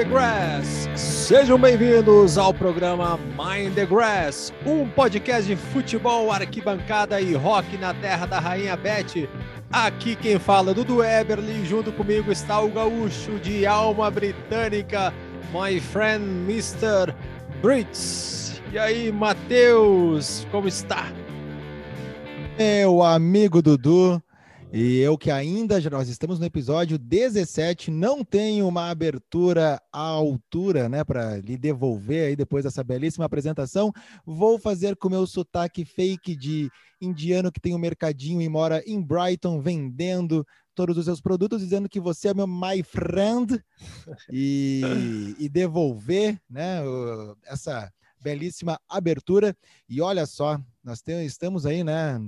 the Grass. Sejam bem-vindos ao programa Mind the Grass, um podcast de futebol, arquibancada e rock na terra da Rainha Beth. Aqui quem fala é Dudu Eberly, junto comigo está o gaúcho de alma britânica, my friend Mr. Brits. E aí, Matheus, como está? Meu amigo Dudu, e eu que ainda, nós estamos no episódio 17, não tenho uma abertura à altura, né, para lhe devolver aí depois dessa belíssima apresentação. Vou fazer com o meu sotaque fake de indiano que tem um mercadinho e mora em Brighton vendendo todos os seus produtos, dizendo que você é meu my friend e, e devolver, né, essa belíssima abertura. E olha só, nós temos, estamos aí, né,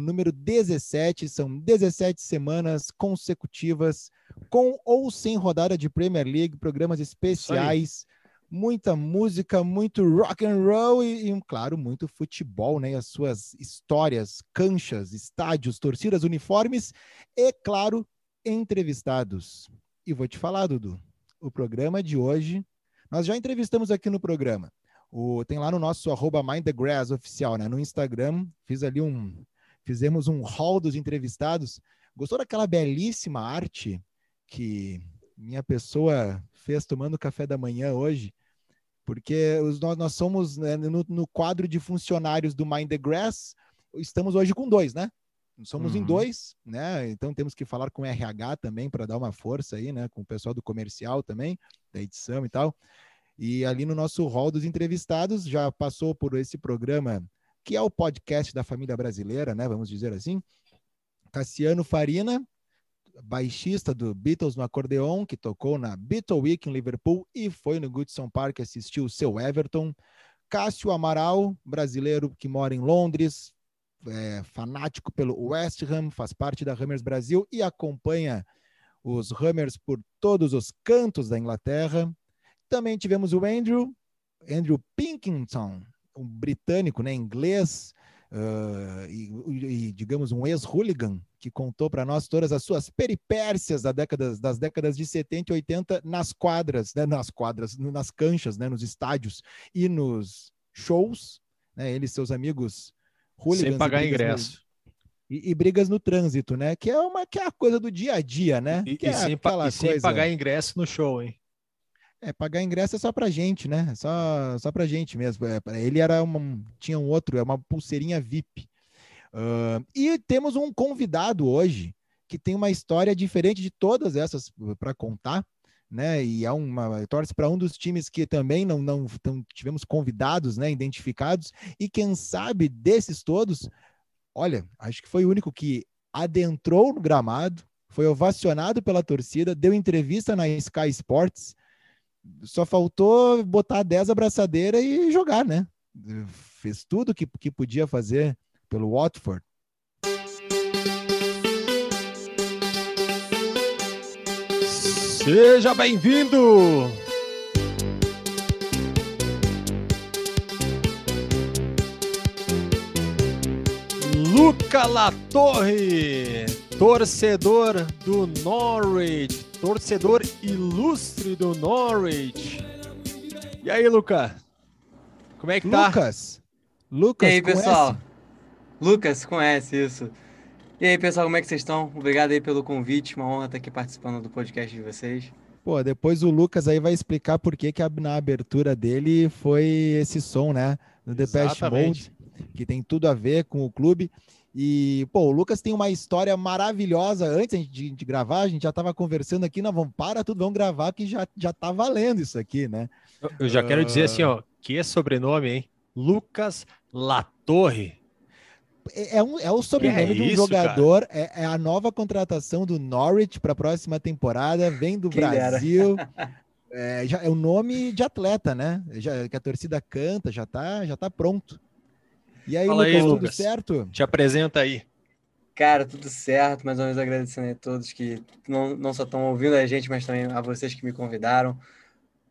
no número 17. São 17 semanas consecutivas, com ou sem rodada de Premier League, programas especiais, muita música, muito rock and roll e, e, claro, muito futebol, né? As suas histórias, canchas, estádios, torcidas, uniformes e, claro, entrevistados. E vou te falar, Dudu, o programa de hoje, nós já entrevistamos aqui no programa. O, tem lá no nosso arroba Mind the Grass oficial, né? No Instagram, fiz ali um, fizemos um hall dos entrevistados. Gostou daquela belíssima arte que minha pessoa fez tomando café da manhã hoje? Porque os, nós, nós somos né, no, no, quadro de funcionários do Mind the Grass, estamos hoje com dois, né? Somos uhum. em dois, né? Então temos que falar com o RH também para dar uma força aí, né? Com o pessoal do comercial também, da edição e tal. E ali no nosso hall dos entrevistados já passou por esse programa que é o podcast da família brasileira, né? Vamos dizer assim. Cassiano Farina, baixista do Beatles no acordeon, que tocou na Beatle Week em Liverpool e foi no Goodson Park assistir o seu Everton. Cássio Amaral, brasileiro que mora em Londres, é, fanático pelo West Ham, faz parte da Hammers Brasil e acompanha os Hammers por todos os cantos da Inglaterra. Também tivemos o Andrew, Andrew Pinkington, um britânico, né, inglês, uh, e, e, digamos, um ex-hooligan, que contou para nós todas as suas peripécias da década, das décadas de 70 e 80 nas quadras, né, nas quadras, nas canchas, né, nos estádios e nos shows, né, ele e seus amigos hooligans. Sem pagar ingresso. E, e, brigas no trânsito, né? Que é uma que é a coisa do dia a dia, né? E, que e é sem, e sem pagar ingresso no show, hein? É, pagar ingresso é só pra gente, né? Só, só pra gente mesmo. É, ele era uma, tinha um outro, é uma pulseirinha VIP. Uh, e temos um convidado hoje que tem uma história diferente de todas essas para contar, né? E é uma torce para um dos times que também não, não, não tivemos convidados, né? Identificados e quem sabe desses todos, olha, acho que foi o único que adentrou no gramado, foi ovacionado pela torcida, deu entrevista na Sky Sports só faltou botar 10 abraçadeiras e jogar, né? Fez tudo que, que podia fazer pelo Watford. Seja bem-vindo! Luca Latorre, torcedor do Norwich, torcedor ilustre do Norwich. E aí, Lucas? Como é que tá? Lucas. Lucas, e aí, pessoal? Lucas, conhece isso. E aí, pessoal, como é que vocês estão? Obrigado aí pelo convite, uma honra estar aqui participando do podcast de vocês. Pô, depois o Lucas aí vai explicar por que, que na abertura dele foi esse som, né? No The Past Mode, que tem tudo a ver com o clube. E, pô, o Lucas tem uma história maravilhosa. Antes de, de gravar, a gente já estava conversando aqui, não, vamos para tudo, vamos gravar, que já, já tá valendo isso aqui, né? Eu, eu já uh... quero dizer assim, ó, que é sobrenome, hein? Lucas Latorre. É, é, um, é o sobrenome é de um isso, jogador, é, é, a nova contratação do Norwich para a próxima temporada, vem do Brasil. É, já, é o nome de atleta, né? Já, que a torcida canta, já tá, já tá pronto. E aí, Fala Lucas, aí, Lucas, tudo certo? Te apresenta aí. Cara, tudo certo. Mais uma vez agradecendo a todos que não, não só estão ouvindo a gente, mas também a vocês que me convidaram.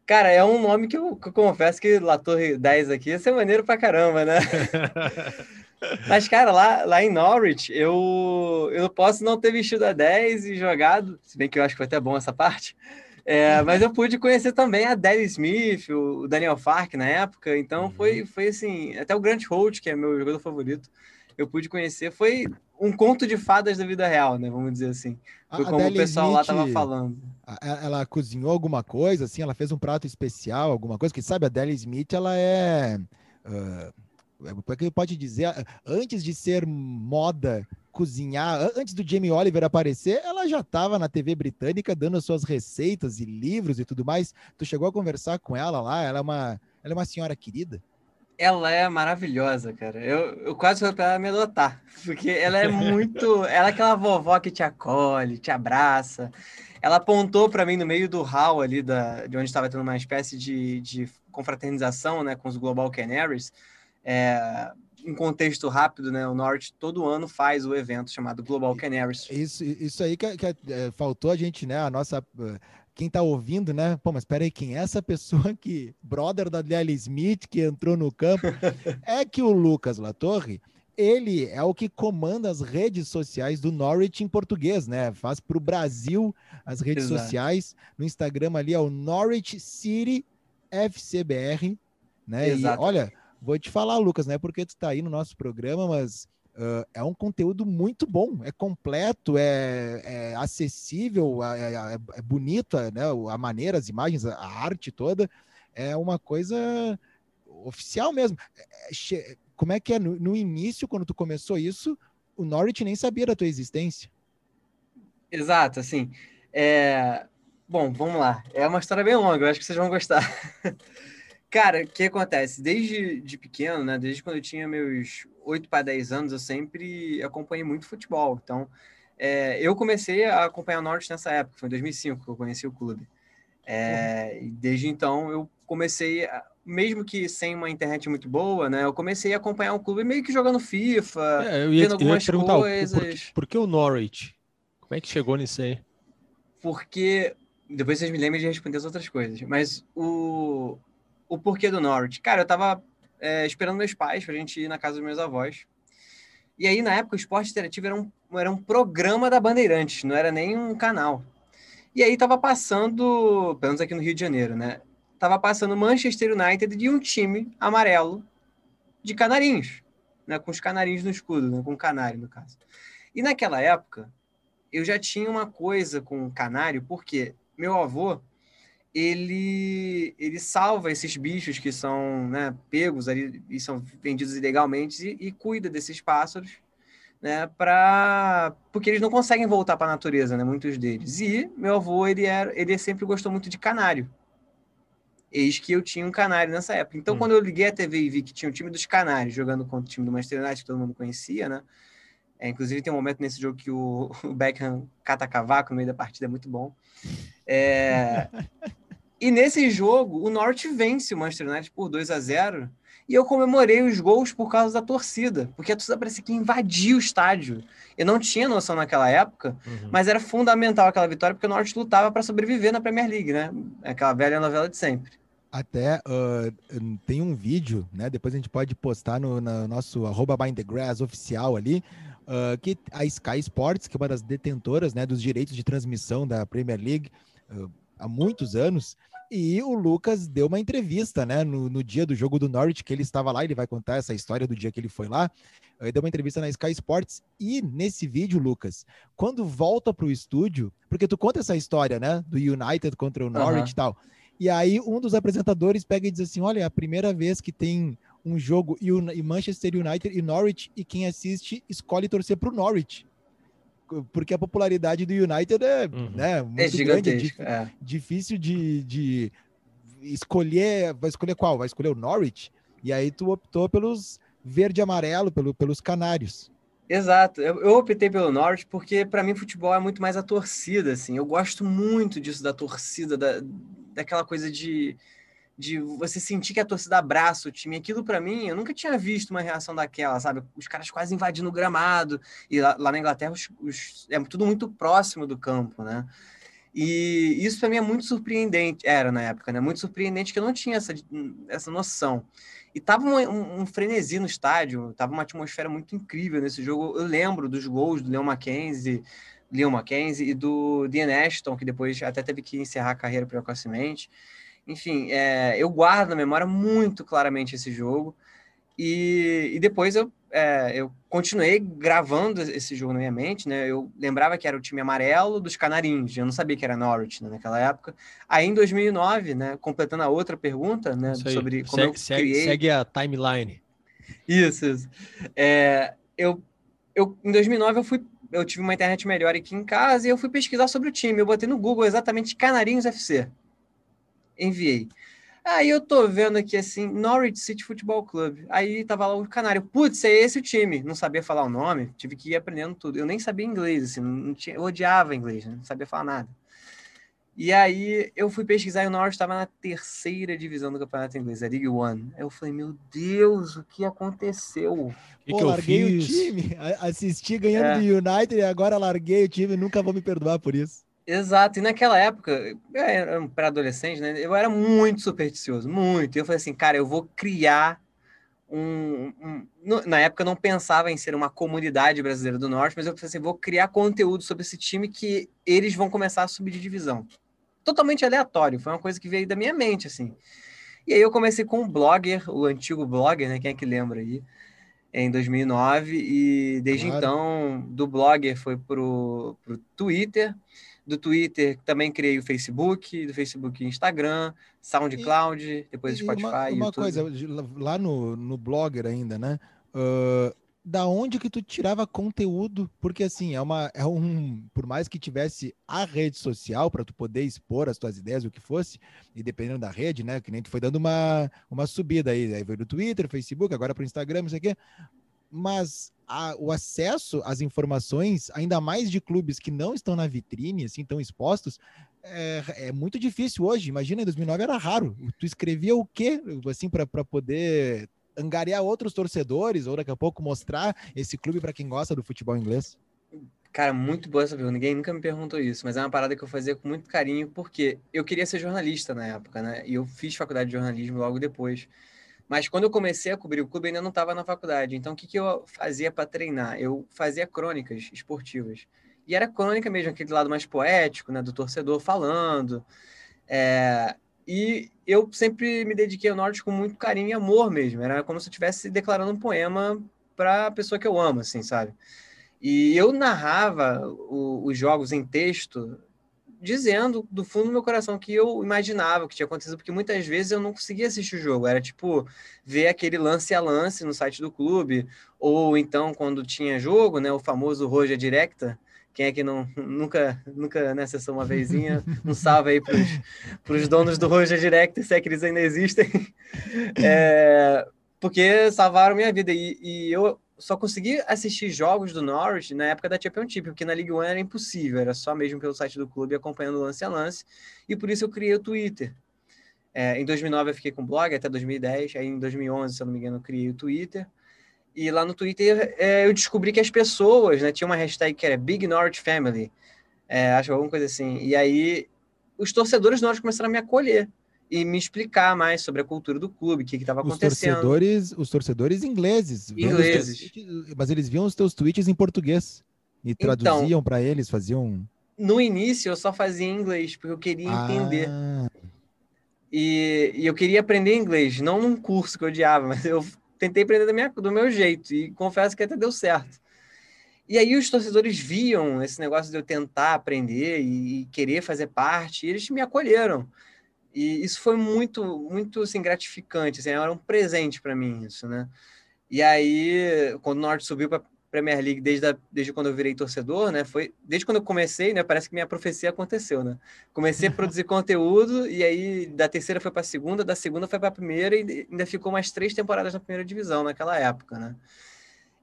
Cara, é um nome que eu, que eu confesso que La Torre 10 aqui ia ser maneiro pra caramba, né? Mas, cara, lá, lá em Norwich, eu, eu não posso não ter vestido a 10 e jogado, se bem que eu acho que foi até bom essa parte. É, mas eu pude conhecer também a Dale Smith, o Daniel Fark na época, então uhum. foi, foi assim, até o Grant Holt, que é meu jogador favorito, eu pude conhecer, foi um conto de fadas da vida real, né? Vamos dizer assim. Foi a como Adele o pessoal Smith, lá tava falando. Ela cozinhou alguma coisa, assim, ela fez um prato especial, alguma coisa, que sabe, a Adele Smith, ela é. Uh, é que pode dizer? Antes de ser moda cozinhar, antes do Jamie Oliver aparecer, ela já estava na TV britânica dando suas receitas e livros e tudo mais. Tu chegou a conversar com ela lá? Ela é uma, ela é uma senhora querida? Ela é maravilhosa, cara. Eu, eu quase fui para ela me adotar, porque ela é muito. ela é aquela vovó que te acolhe, te abraça. Ela apontou para mim no meio do hall ali, da, de onde estava tendo uma espécie de, de confraternização né, com os Global Canaries. É, em contexto rápido, né? O Norte todo ano faz o evento chamado Global Canaries. Isso, isso aí que, que é, faltou a gente, né? A nossa. Quem tá ouvindo, né? Pô, mas peraí, quem é essa pessoa que, brother da Deli Smith, que entrou no campo? é que o Lucas Latorre, ele é o que comanda as redes sociais do Norwich em português, né? Faz para o Brasil as redes Exato. sociais. No Instagram ali é o Norwich City FCBR, né? Exato. E olha, Vou te falar, Lucas, não é porque tu está aí no nosso programa, mas uh, é um conteúdo muito bom, é completo, é, é acessível, é, é, é bonito, né? A maneira, as imagens, a arte toda, é uma coisa oficial mesmo. É, é, como é que é? No, no início, quando tu começou isso, o Norwich nem sabia da tua existência. Exato, assim. É... Bom, vamos lá. É uma história bem longa, eu acho que vocês vão gostar. Cara, o que acontece? Desde de pequeno, né? Desde quando eu tinha meus 8 para 10 anos, eu sempre acompanhei muito futebol. Então, é, eu comecei a acompanhar o Norte nessa época, foi em 2005 que eu conheci o clube. É, e desde então eu comecei, mesmo que sem uma internet muito boa, né? Eu comecei a acompanhar o clube meio que jogando FIFA, é, eu ia, vendo algumas eu ia coisas. Por, por, por, que o Norwich? Como é que chegou nisso aí? Porque depois vocês me lembram de responder as outras coisas. Mas o, o porquê do Norwich. Cara, eu tava é, esperando meus pais pra gente ir na casa dos meus avós. E aí, na época, o esporte interativo era um, era um programa da Bandeirantes, não era nem um canal. E aí tava passando, pelo menos aqui no Rio de Janeiro, né? Tava passando Manchester United de um time amarelo de canarinhos, né? Com os canarinhos no escudo, né? Com o canário, no caso. E naquela época, eu já tinha uma coisa com canário, porque meu avô, ele, ele salva esses bichos que são né, pegos ali e são vendidos ilegalmente e, e cuida desses pássaros, né, pra, porque eles não conseguem voltar para a natureza, né, muitos deles. E meu avô, ele, era, ele sempre gostou muito de canário. Eis que eu tinha um canário nessa época. Então, hum. quando eu liguei a TV e vi que tinha o time dos canários jogando contra o time do Manchester United, que todo mundo conhecia, né, é, inclusive, tem um momento nesse jogo que o, o Beckham cata cavaco no meio da partida, é muito bom. É, E nesse jogo, o Norte vence o Manchester United por 2 a 0 e eu comemorei os gols por causa da torcida, porque a torcida parecia que invadia o estádio. Eu não tinha noção naquela época, uhum. mas era fundamental aquela vitória, porque o Norte lutava para sobreviver na Premier League, né? Aquela velha novela de sempre. Até uh, tem um vídeo, né? Depois a gente pode postar no, no nosso arroba Grass oficial ali, uh, que a Sky Sports, que é uma das detentoras né, dos direitos de transmissão da Premier League, uh, há muitos anos. E o Lucas deu uma entrevista, né, no, no, dia do jogo do Norwich, que ele estava lá, ele vai contar essa história do dia que ele foi lá. Ele deu uma entrevista na Sky Sports. E nesse vídeo, Lucas, quando volta para o estúdio, porque tu conta essa história, né, do United contra o Norwich uhum. e tal. E aí um dos apresentadores pega e diz assim: Olha, é a primeira vez que tem um jogo e Manchester United e Norwich, e quem assiste escolhe torcer para o Norwich porque a popularidade do United é, uhum. né, muito é grande, é. difícil de, de escolher, vai escolher qual? Vai escolher o Norwich? E aí tu optou pelos verde e amarelo, pelo, pelos canários. Exato, eu, eu optei pelo Norwich porque para mim futebol é muito mais a torcida, assim, eu gosto muito disso da torcida, da, daquela coisa de de você sentir que a torcida abraça o time. Aquilo para mim, eu nunca tinha visto uma reação daquela, sabe? Os caras quase invadindo o gramado. E lá, lá na Inglaterra os, os, é tudo muito próximo do campo, né? E isso para mim é muito surpreendente, era na época, né? Muito surpreendente que eu não tinha essa, essa noção. E tava um, um, um frenesi no estádio, tava uma atmosfera muito incrível nesse jogo. Eu lembro dos gols do Leon Mackenzie, Leon Mackenzie, e do Dean Ashton, que depois até teve que encerrar a carreira precocemente. Enfim, é, eu guardo na memória muito claramente esse jogo. E, e depois eu, é, eu continuei gravando esse jogo na minha mente, né? Eu lembrava que era o time amarelo dos Canarinhos, eu não sabia que era Norwich né, naquela época. Aí em 2009, né, completando a outra pergunta, né, sobre como segue, eu criei... Segue a timeline. Isso, isso. É, eu, eu, em 2009 eu fui eu tive uma internet melhor aqui em casa e eu fui pesquisar sobre o time. Eu botei no Google exatamente Canarinhos FC. Enviei. Aí eu tô vendo aqui assim, Norwich City Football Club. Aí tava lá o Canário. Putz, é esse o time. Não sabia falar o nome, tive que ir aprendendo tudo. Eu nem sabia inglês, assim, não tinha, eu odiava inglês, né? não sabia falar nada. E aí eu fui pesquisar e o Norwich estava na terceira divisão do campeonato inglês, a League One. Aí eu falei, meu Deus, o que aconteceu? Que Pô, que larguei fiz? o time, assisti ganhando é. do United e agora larguei o time, nunca vou me perdoar por isso. Exato, e naquela época, eu era um pré-adolescente, né? Eu era muito supersticioso, muito. E eu falei assim, cara, eu vou criar um, um, Na época eu não pensava em ser uma comunidade brasileira do Norte, mas eu falei assim, vou criar conteúdo sobre esse time que eles vão começar a subir de divisão. Totalmente aleatório, foi uma coisa que veio da minha mente, assim. E aí eu comecei com o Blogger, o antigo Blogger, né? Quem é que lembra aí? Em 2009, e desde claro. então, do Blogger foi pro, pro Twitter, do Twitter também criei o Facebook, do Facebook Instagram, SoundCloud, e, depois Spotify. Uma, uma coisa, lá no, no Blogger ainda, né? Uh, da onde que tu tirava conteúdo? Porque assim, é uma é um, por mais que tivesse a rede social para tu poder expor as tuas ideias, o que fosse, e dependendo da rede, né, que nem tu foi dando uma uma subida aí, aí veio do Twitter, Facebook, agora para o Instagram, não sei o quê mas a, o acesso às informações, ainda mais de clubes que não estão na vitrine, assim, tão expostos, é, é muito difícil hoje. Imagina, em 2009 era raro. Tu escrevia o quê, assim, para poder angariar outros torcedores ou daqui a pouco mostrar esse clube para quem gosta do futebol inglês? Cara, muito boa essa pergunta. Ninguém nunca me perguntou isso, mas é uma parada que eu fazia com muito carinho, porque eu queria ser jornalista na época, né? E eu fiz faculdade de jornalismo logo depois. Mas quando eu comecei a cobrir o clube, ainda não estava na faculdade. Então, o que, que eu fazia para treinar? Eu fazia crônicas esportivas. E era crônica mesmo, aquele lado mais poético, né, do torcedor falando. É... E eu sempre me dediquei ao norte com muito carinho e amor mesmo. Era como se eu estivesse declarando um poema para a pessoa que eu amo, assim, sabe? E eu narrava o, os jogos em texto dizendo do fundo do meu coração que eu imaginava que tinha acontecido, porque muitas vezes eu não conseguia assistir o jogo. Era tipo ver aquele lance a lance no site do clube, ou então quando tinha jogo, né, o famoso Roja Directa. Quem é que não nunca nunca né, acessou uma vezinha? Um salve aí para os donos do Roja Directa, se é que eles ainda existem. É, porque salvaram minha vida. E, e eu só consegui assistir jogos do Norwich na época da Championship, porque na League One era impossível, era só mesmo pelo site do clube acompanhando lance a lance, e por isso eu criei o Twitter. É, em 2009 eu fiquei com o blog até 2010, aí em 2011, se eu não me engano, eu criei o Twitter. E lá no Twitter é, eu descobri que as pessoas, né, tinha uma hashtag que era Big Norwich Family, é, acho alguma coisa assim. E aí os torcedores do Norwich começaram a me acolher e me explicar mais sobre a cultura do clube, o que estava acontecendo. Torcedores, os torcedores ingleses. Ingleses. Tweets, mas eles viam os teus tweets em português e então, traduziam para eles, faziam. No início eu só fazia em inglês, porque eu queria ah. entender. E, e, eu queria aprender inglês, não num curso que eu odiava, mas eu tentei aprender minha, do meu jeito, e confesso que até deu certo. E aí os torcedores viam esse negócio de eu tentar aprender e, e querer fazer parte, e eles me acolheram. E isso foi muito, muito assim, gratificante, assim, era um presente para mim isso, né? E aí, quando o Norte subiu para Premier League desde, a, desde quando eu virei torcedor, né? Foi desde quando eu comecei, né? Parece que minha profecia aconteceu, né? Comecei a produzir conteúdo e aí da terceira foi para a segunda, da segunda foi para a primeira e ainda ficou mais três temporadas na primeira divisão naquela época, né?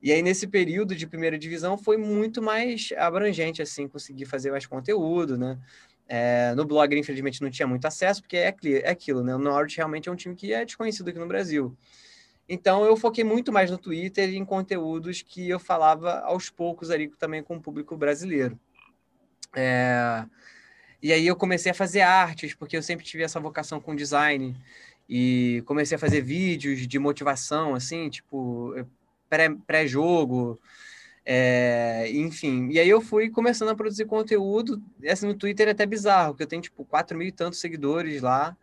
E aí nesse período de primeira divisão foi muito mais abrangente assim, conseguir fazer mais conteúdo, né? É, no blog, infelizmente, não tinha muito acesso, porque é, é aquilo, né? O Norte realmente é um time que é desconhecido aqui no Brasil. Então, eu foquei muito mais no Twitter e em conteúdos que eu falava aos poucos ali também com o público brasileiro. É... E aí eu comecei a fazer artes, porque eu sempre tive essa vocação com design. E comecei a fazer vídeos de motivação, assim, tipo, pré-jogo. É, enfim, e aí eu fui começando a produzir conteúdo, assim, no Twitter é até bizarro, porque eu tenho, tipo, 4 mil e tantos seguidores lá,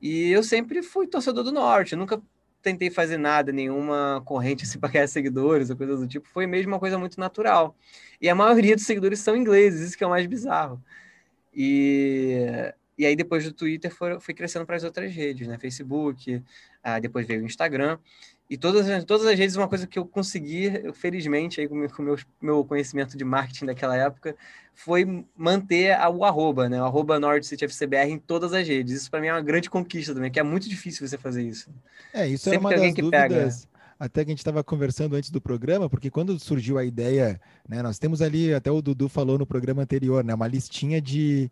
e eu sempre fui torcedor do Norte, eu nunca tentei fazer nada, nenhuma corrente assim para ganhar seguidores ou coisa do tipo, foi mesmo uma coisa muito natural. E a maioria dos seguidores são ingleses, isso que é o mais bizarro. E, e aí depois do Twitter foi, foi crescendo para as outras redes, né? Facebook, ah, depois veio o Instagram. E todas, todas as redes, uma coisa que eu consegui, felizmente, aí, com o meu, meu conhecimento de marketing daquela época, foi manter a, o arroba, né? O arroba NordCityFCBR em todas as redes. Isso para mim é uma grande conquista também, que é muito difícil você fazer isso. É, isso Sempre é uma das dúvidas. Pega... Até que a gente estava conversando antes do programa, porque quando surgiu a ideia, né, nós temos ali, até o Dudu falou no programa anterior, né, uma listinha de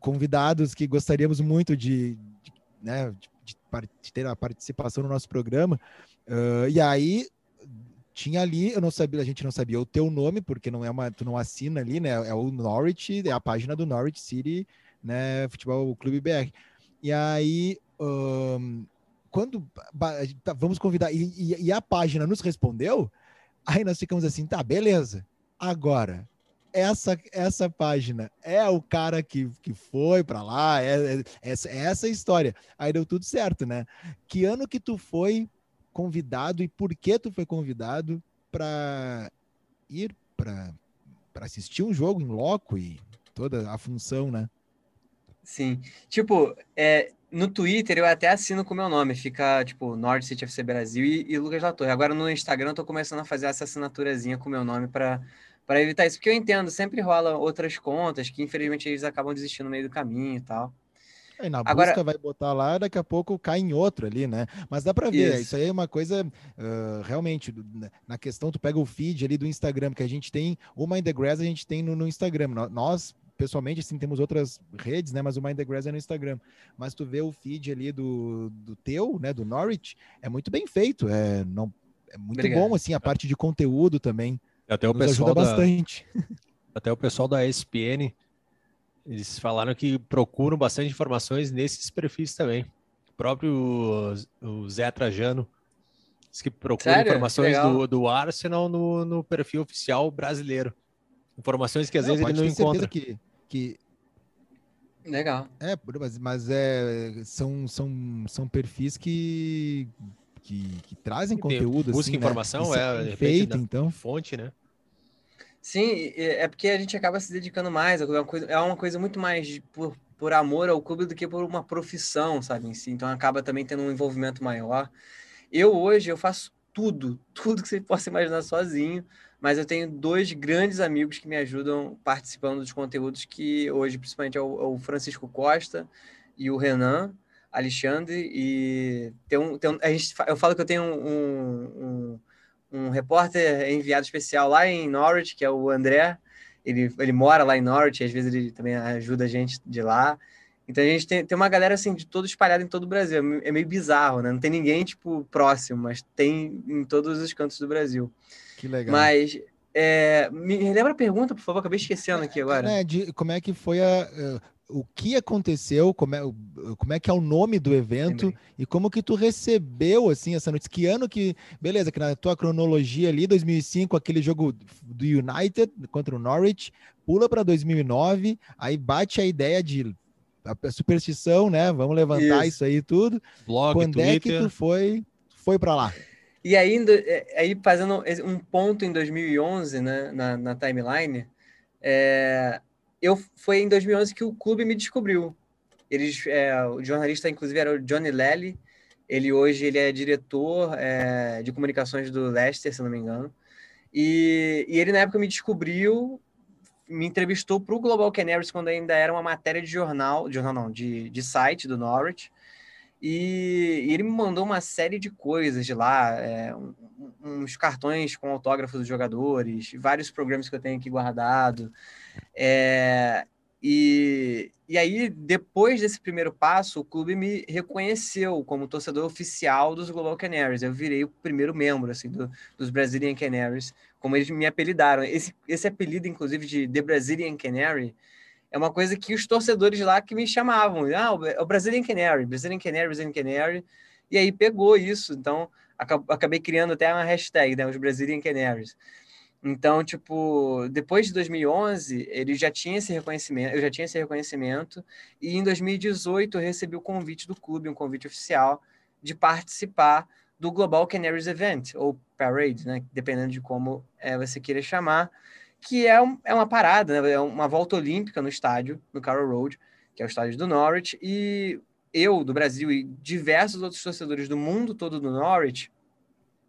convidados que gostaríamos muito de, de, né, de, de ter a participação no nosso programa. Uh, e aí tinha ali, eu não sabia, a gente não sabia o teu nome, porque não é uma, tu não assina ali, né? É o Norwich, é a página do Norwich City, né? Futebol Clube BR. E aí, um, quando tá, vamos convidar, e, e, e, a página nos respondeu, aí nós ficamos assim, tá, beleza. Agora, essa essa página é o cara que, que foi para lá, é, é, essa, é essa história. Aí deu tudo certo, né? Que ano que tu foi convidado e por que tu foi convidado para ir para assistir um jogo em loco e toda a função, né? Sim. Tipo, é, no Twitter eu até assino com o meu nome, fica tipo Nord City FC Brasil e, e Lucas Latorre. Agora no Instagram eu tô começando a fazer essa assinaturazinha com o meu nome para para evitar isso, porque eu entendo, sempre rola outras contas que infelizmente eles acabam desistindo no meio do caminho e tal. Aí na Agora... busca vai botar lá, daqui a pouco cai em outro ali, né? Mas dá para ver, isso. isso. aí é uma coisa uh, realmente, né, na questão, tu pega o feed ali do Instagram, que a gente tem, o Mind the Grass a gente tem no, no Instagram. Nós, pessoalmente, assim, temos outras redes, né? Mas o Mind the Grass é no Instagram. Mas tu vê o feed ali do, do teu, né? Do Norwich, é muito bem feito, é, não, é muito Obrigado. bom, assim, a parte de conteúdo também. Até o Nos pessoal ajuda da... bastante. Até o pessoal da ESPN eles falaram que procuram bastante informações nesses perfis também. O próprio o Zé Trajano disse que procura Sério? informações do, do Arsenal no, no perfil oficial brasileiro. Informações que às não, vezes ele não encontra. Que, que... Legal. É, mas, mas é, são, são, são perfis que, que, que trazem conteúdo. Busca assim, informação, né? é feito, então. fonte, né? Sim, é porque a gente acaba se dedicando mais, é uma coisa, é uma coisa muito mais por, por amor ao clube do que por uma profissão, sabe, em si. Então acaba também tendo um envolvimento maior. Eu hoje eu faço tudo, tudo que você possa imaginar sozinho, mas eu tenho dois grandes amigos que me ajudam participando dos conteúdos que hoje, principalmente, é o, é o Francisco Costa e o Renan Alexandre. E tem um, tem um, a gente, eu falo que eu tenho um, um um repórter enviado especial lá em Norwich, que é o André. Ele, ele mora lá em Norwich, às vezes ele também ajuda a gente de lá. Então a gente tem, tem uma galera assim de todo espalhada em todo o Brasil. É meio bizarro, né? Não tem ninguém tipo próximo, mas tem em todos os cantos do Brasil. Que legal. Mas é, me lembra a pergunta, por favor, acabei esquecendo aqui agora. É, de, como é que foi a, o que aconteceu, como é, como é que é o nome do evento Lembrei. e como que tu recebeu, assim, essa notícia. Que ano que... Beleza, que na tua cronologia ali, 2005, aquele jogo do United contra o Norwich, pula para 2009, aí bate a ideia de a superstição, né? Vamos levantar isso, isso aí tudo. Blog, Quando Twitter. é que tu foi, foi para lá? E ainda, é, aí fazendo um ponto em 2011, né, na, na timeline, é, eu foi em 2011 que o clube me descobriu. Eles, é, o jornalista, inclusive, era o Johnny Lely. Ele hoje ele é diretor é, de comunicações do Leicester, se não me engano. E, e ele, na época, me descobriu, me entrevistou para o Global Canaries quando ainda era uma matéria de jornal, de jornal não, de, de site do Norwich. E, e ele me mandou uma série de coisas de lá, é, uns cartões com autógrafos dos jogadores, vários programas que eu tenho aqui guardado. É, e, e aí, depois desse primeiro passo, o clube me reconheceu como torcedor oficial dos Global Canaries. Eu virei o primeiro membro assim, do, dos Brazilian Canaries, como eles me apelidaram. Esse, esse apelido, inclusive, de The Brazilian Canary, é uma coisa que os torcedores lá que me chamavam. Ah, o Brazilian Canary, Brazilian Canary, Brazilian Canary. E aí pegou isso. Então, acabei criando até uma hashtag, né, os Brazilian Canaries. Então, tipo, depois de 2011, ele já tinha esse reconhecimento, eu já tinha esse reconhecimento, e em 2018 eu recebi o convite do clube, um convite oficial, de participar do Global Canaries Event, ou Parade, né? Dependendo de como é, você queira chamar, que é, um, é uma parada, né? é uma volta olímpica no estádio, no Carroll Road, que é o estádio do Norwich, e eu, do Brasil, e diversos outros torcedores do mundo todo do Norwich,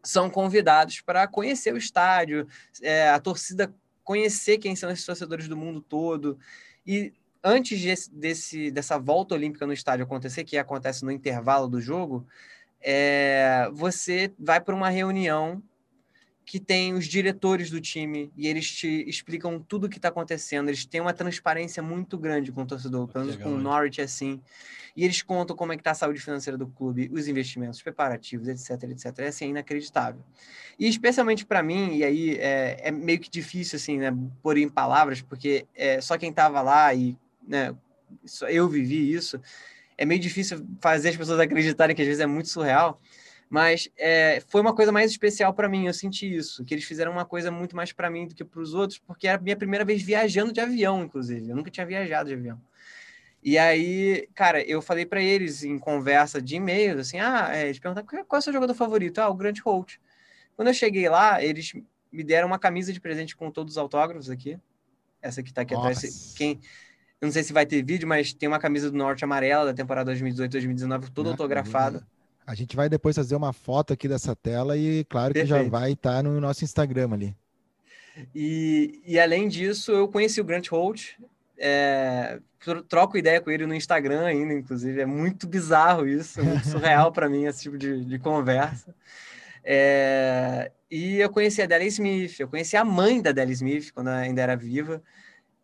são convidados para conhecer o estádio, é, a torcida conhecer quem são esses torcedores do mundo todo. E antes desse, dessa volta olímpica no estádio acontecer, que acontece no intervalo do jogo, é, você vai para uma reunião que tem os diretores do time e eles te explicam tudo o que está acontecendo. Eles têm uma transparência muito grande com o torcedor, pelo menos com o Norwich é assim. E eles contam como é que está a saúde financeira do clube, os investimentos, os preparativos, etc, etc. É assim, é inacreditável. E especialmente para mim, e aí é, é, meio que difícil assim, né, pôr em palavras, porque é, só quem estava lá e né, eu vivi isso, é meio difícil fazer as pessoas acreditarem que às vezes é muito surreal. Mas é, foi uma coisa mais especial para mim, eu senti isso, que eles fizeram uma coisa muito mais para mim do que para os outros, porque era a minha primeira vez viajando de avião, inclusive. Eu nunca tinha viajado de avião. E aí, cara, eu falei para eles em conversa de e-mail, assim, ah, é, eles perguntaram qual é o seu jogador favorito? Ah, o Grant Holt. Quando eu cheguei lá, eles me deram uma camisa de presente com todos os autógrafos aqui. Essa que tá aqui Nossa. atrás. Quem, eu não sei se vai ter vídeo, mas tem uma camisa do Norte amarela da temporada 2018-2019, toda autografada. A gente vai depois fazer uma foto aqui dessa tela e, claro, que Perfeito. já vai estar tá no nosso Instagram ali. E, e além disso, eu conheci o Grant Holt, é, troco ideia com ele no Instagram ainda, inclusive. É muito bizarro isso, é muito surreal para mim esse tipo de, de conversa. É, e eu conheci a Deli Smith, eu conheci a mãe da Deli Smith quando ainda era viva.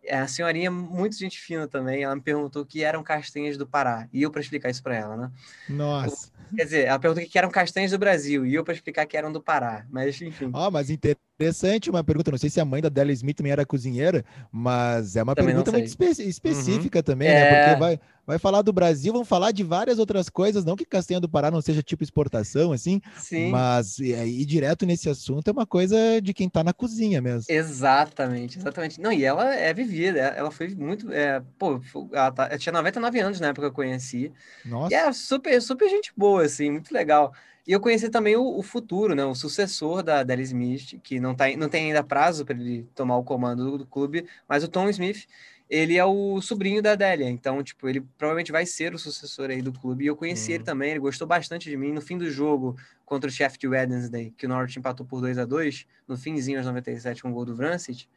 É, a senhorinha, muito gente fina também, ela me perguntou o que eram castanhas do Pará. E eu para explicar isso para ela, né? Nossa. Quer dizer, ela perguntou o que eram castanhas do Brasil. E eu para explicar que eram do Pará. Mas, enfim. Ó, oh, mas interessante uma pergunta. Não sei se a mãe da Della Smith também era cozinheira, mas é uma também pergunta muito espe específica uhum. também, né? é... né? Porque vai, vai falar do Brasil, vão falar de várias outras coisas. Não que castanha do Pará não seja tipo exportação, assim. Sim. Mas ir direto nesse assunto é uma coisa de quem tá na cozinha mesmo. Exatamente, exatamente. Não, e ela é vivida. Ela foi muito. É, pô, ela, tá, ela tinha 99 anos na época que eu conheci. Nossa. E é super, super gente boa, assim, muito legal. E eu conheci também o, o futuro, né, o sucessor da Deli Smith, que não, tá, não tem ainda prazo para ele tomar o comando do, do, clube, mas o Tom Smith, ele é o sobrinho da Delia, então, tipo, ele provavelmente vai ser o sucessor aí do clube. E eu conheci ele uhum. também, ele gostou bastante de mim. No fim do jogo contra o Sheffield Wednesday, que o Norwich empatou por 2 a 2 no finzinho aos 97 com o gol do Vrancic,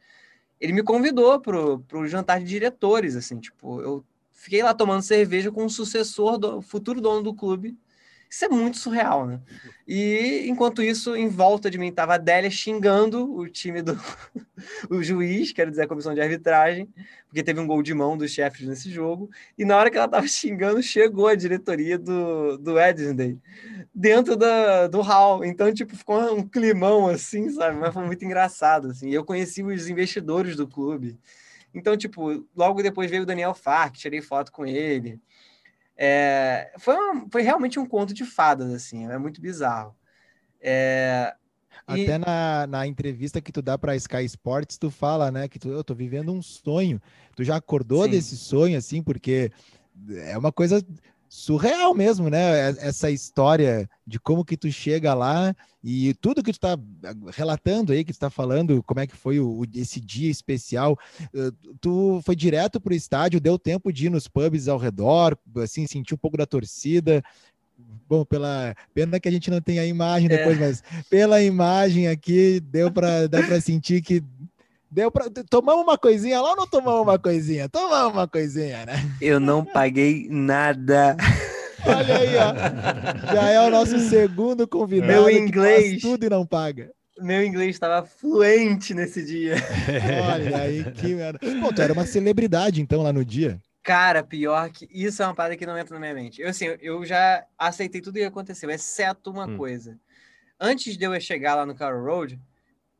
ele me convidou pro, pro jantar de diretores, assim, tipo, eu fiquei lá tomando cerveja com o sucessor do futuro dono do clube, isso é muito surreal, né? E enquanto isso, em volta de mim estava a Adélia xingando o time do o juiz, quero dizer, a comissão de arbitragem, porque teve um gol de mão dos chefes nesse jogo. E na hora que ela estava xingando, chegou a diretoria do, do Edisday dentro da, do hall. Então, tipo, ficou um climão assim, sabe? Mas foi muito engraçado, assim. Eu conheci os investidores do clube. Então, tipo, logo depois veio o Daniel Fark, tirei foto com ele. É, foi, foi realmente um conto de fadas, assim, é muito bizarro. É, Até e... na, na entrevista que tu dá para Sky Sports, tu fala, né, que tu, eu tô vivendo um sonho. Tu já acordou Sim. desse sonho, assim, porque é uma coisa surreal mesmo, né? Essa história de como que tu chega lá e tudo que tu está relatando aí, que tu está falando, como é que foi o, esse dia especial. Eh, tu foi direto para o estádio, deu tempo de ir nos pubs ao redor, assim, sentir um pouco da torcida. Bom, pela pena que a gente não tem a imagem é. depois, é. mas pela imagem aqui deu para dá para sentir que Deu pra... Tomamos uma coisinha lá ou não tomamos uma coisinha? Tomamos uma coisinha, né? Eu não paguei nada. Olha aí, ó. Já é o nosso segundo convidado. Meu inglês. tudo e não paga. Meu inglês estava fluente nesse dia. Olha aí, que merda. Pô, tu era uma celebridade, então, lá no dia. Cara, pior que isso é uma parada que não entra na minha mente. Eu, assim, eu já aceitei tudo o que aconteceu, exceto uma hum. coisa. Antes de eu chegar lá no Carroll Road,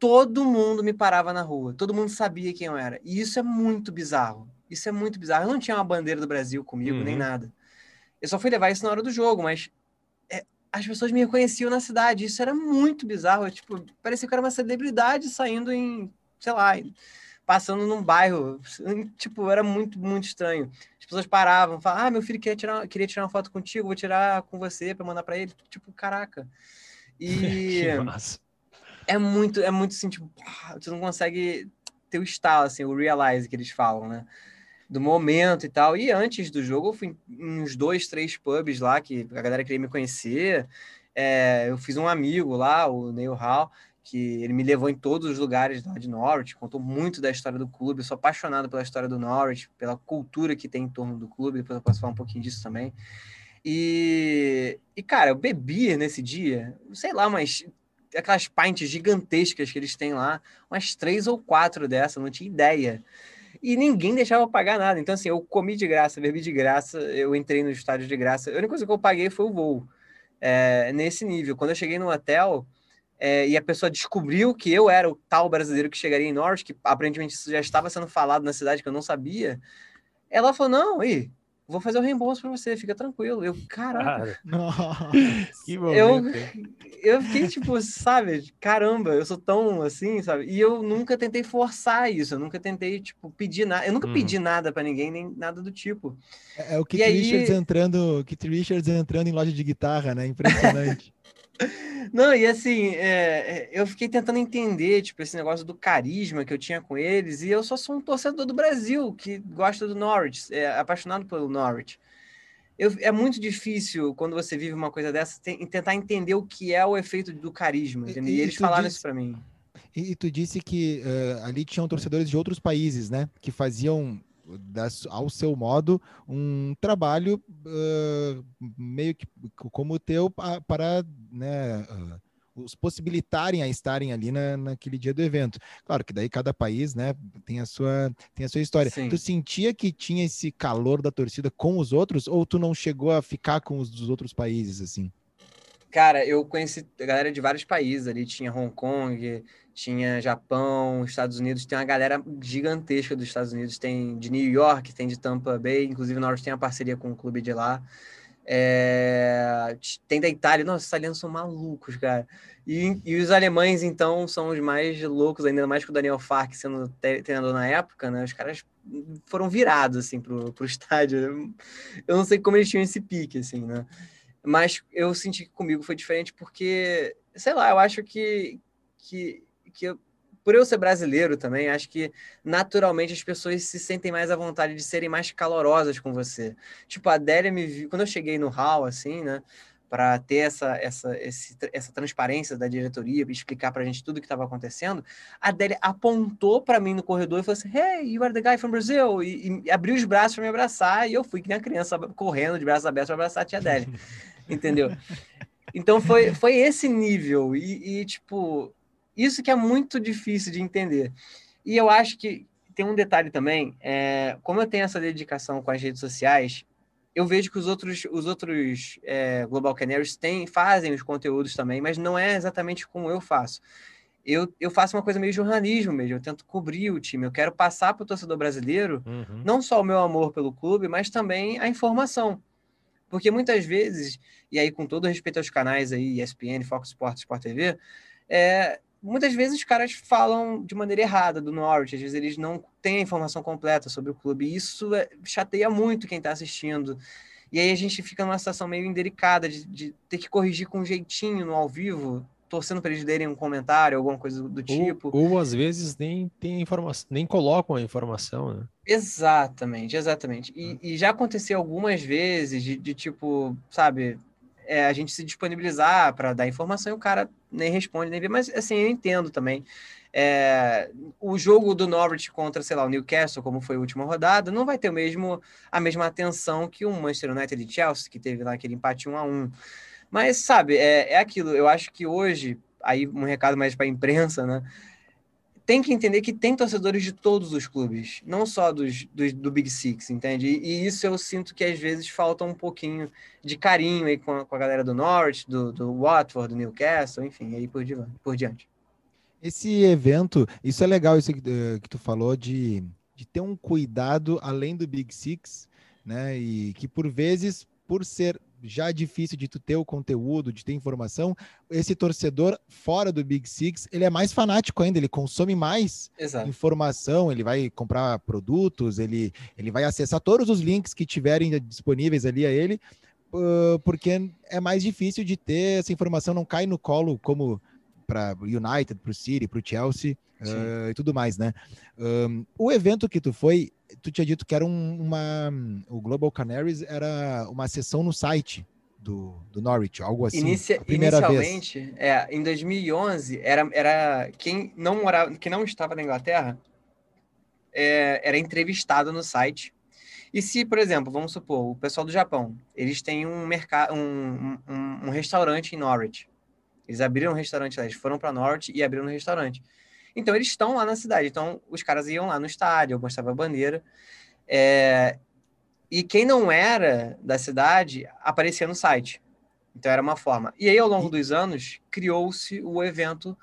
todo mundo me parava na rua, todo mundo sabia quem eu era. E isso é muito bizarro. Isso é muito bizarro. Eu não tinha uma bandeira do Brasil comigo, uhum. nem nada. Eu só fui levar isso na hora do jogo, mas é, as pessoas me reconheciam na cidade. Isso era muito bizarro. Eu, tipo, parecia que eu era uma celebridade saindo em, sei lá, passando num bairro. Tipo, era muito, muito estranho. As pessoas paravam, falavam, ah, meu filho queria tirar, queria tirar uma foto contigo, vou tirar com você para mandar para ele. Tipo, caraca. E é muito, é muito assim, tipo, você não consegue ter o estalo, assim, o realize que eles falam, né? do momento e tal. E antes do jogo, eu fui em uns dois, três pubs lá que a galera queria me conhecer. É, eu fiz um amigo lá, o Neil Hall, que ele me levou em todos os lugares lá de Norwich, contou muito da história do clube. Eu sou apaixonado pela história do Norwich, pela cultura que tem em torno do clube. Depois eu posso falar um pouquinho disso também. E, e cara, eu bebi nesse dia, sei lá, mas aquelas pints gigantescas que eles têm lá, umas três ou quatro dessas, não tinha ideia e ninguém deixava pagar nada. Então, assim, eu comi de graça, bebi de graça, eu entrei no estádio de graça. A única coisa que eu paguei foi o voo. É, nesse nível. Quando eu cheguei no hotel é, e a pessoa descobriu que eu era o tal brasileiro que chegaria em Norwich, que aparentemente isso já estava sendo falado na cidade que eu não sabia, ela falou: Não, aí, vou fazer o reembolso para você, fica tranquilo. Eu, caraca. Cara, que eu, eu fiquei tipo, sabe, caramba, eu sou tão assim, sabe? E eu nunca tentei forçar isso, eu nunca tentei, tipo, pedir nada. Eu nunca uhum. pedi nada para ninguém, nem nada do tipo. É, é o Keith Richards entrando, Keith Richards entrando em loja de guitarra, né? Impressionante. Não, e assim, é, é, eu fiquei tentando entender, tipo, esse negócio do carisma que eu tinha com eles, e eu só sou um torcedor do Brasil, que gosta do Norwich, é apaixonado pelo Norwich. Eu, é muito difícil, quando você vive uma coisa dessa, tem, tentar entender o que é o efeito do carisma? E, e eles falaram disse, isso para mim. E, e, tu disse que uh, ali tinham torcedores de outros países, né? Que faziam ao seu modo, um trabalho uh, meio que como o teu para né, uh, os possibilitarem a estarem ali na, naquele dia do evento. Claro que daí cada país né, tem, a sua, tem a sua história. Sim. Tu sentia que tinha esse calor da torcida com os outros ou tu não chegou a ficar com os dos outros países assim? Cara, eu conheci a galera de vários países ali, tinha Hong Kong, tinha Japão, Estados Unidos, tem uma galera gigantesca dos Estados Unidos, tem de New York, tem de Tampa Bay, inclusive nós tem a parceria com o clube de lá. É... tem da Itália, nossa, os italianos são malucos, cara. E, e, os alemães, então, são os mais loucos, ainda mais com o Daniel Fark sendo treinador na época, né? Os caras foram virados, assim, pro, pro estádio. Eu não sei como eles tinham esse pique, assim, né? Mas eu senti que comigo foi diferente porque, sei lá, eu acho que, que que eu, por eu ser brasileiro também, acho que naturalmente as pessoas se sentem mais à vontade de serem mais calorosas com você. Tipo, a Adélia me viu, quando eu cheguei no hall, assim, né, para ter essa, essa, esse, essa transparência da diretoria, explicar para a gente tudo o que estava acontecendo, a Adélia apontou para mim no corredor e falou assim: Hey, you are the guy from Brazil! E, e abriu os braços para me abraçar, e eu fui que nem a criança correndo de braços abertos para abraçar a tia Adélia. Entendeu? Então foi, foi esse nível. E, e, tipo, isso que é muito difícil de entender. E eu acho que tem um detalhe também, é, como eu tenho essa dedicação com as redes sociais, eu vejo que os outros, os outros é, Global Canaries têm, fazem os conteúdos também, mas não é exatamente como eu faço. Eu, eu faço uma coisa meio jornalismo mesmo, eu tento cobrir o time, eu quero passar para o torcedor brasileiro uhum. não só o meu amor pelo clube, mas também a informação. Porque muitas vezes, e aí com todo respeito aos canais aí, ESPN, Fox Sports, Sport TV, é, muitas vezes os caras falam de maneira errada do Norwich, às vezes eles não têm a informação completa sobre o clube, e isso é, chateia muito quem está assistindo. E aí a gente fica numa situação meio indelicada de, de, ter que corrigir com um jeitinho no ao vivo, torcendo para eles derem um comentário, alguma coisa do tipo. Ou, ou às vezes nem tem informação, nem colocam a informação, né? Exatamente, exatamente. E, e já aconteceu algumas vezes de, de tipo, sabe, é, a gente se disponibilizar para dar informação e o cara nem responde, nem vê. Mas, assim, eu entendo também. É, o jogo do Norwich contra, sei lá, o Newcastle, como foi a última rodada, não vai ter o mesmo, a mesma atenção que o Manchester United e Chelsea, que teve lá aquele empate 1 a 1 Mas, sabe, é, é aquilo. Eu acho que hoje, aí um recado mais para a imprensa, né? Tem que entender que tem torcedores de todos os clubes, não só dos, dos do Big Six, entende? E, e, isso eu sinto que às vezes falta um pouquinho de carinho aí com a, com a galera do Norwich, do, do Watford, do Newcastle, enfim, aí por, por diante. Esse evento, isso é legal, isso que, eh, que tu falou, de, de ter um cuidado além do Big Six, né? E que por vezes, por ser já difícil de tu ter o conteúdo, de ter informação, esse torcedor fora do Big Six, ele é mais fanático ainda, ele consome mais Exato. informação, ele vai comprar produtos, ele, ele vai acessar todos os links que tiverem disponíveis ali a ele, porque é mais difícil de ter essa informação, não cai no colo como para o United, para o City, para o Chelsea uh, e tudo mais, né? Um, o evento que tu foi, tu tinha dito que era um, uma. O Global Canaries era uma sessão no site do, do Norwich, algo assim. Inicia, inicialmente, vez. é, em 2011, era, era quem não morava, que não estava na Inglaterra, é, era entrevistado no site. E se, por exemplo, vamos supor, o pessoal do Japão, eles têm um mercado, um, um, um restaurante em Norwich. Eles abriram um restaurante lá, eles foram para Norte e abriram um restaurante. Então eles estão lá na cidade. Então os caras iam lá no estádio, mostrava a bandeira. É... E quem não era da cidade aparecia no site. Então era uma forma. E aí, ao longo dos anos, criou-se o evento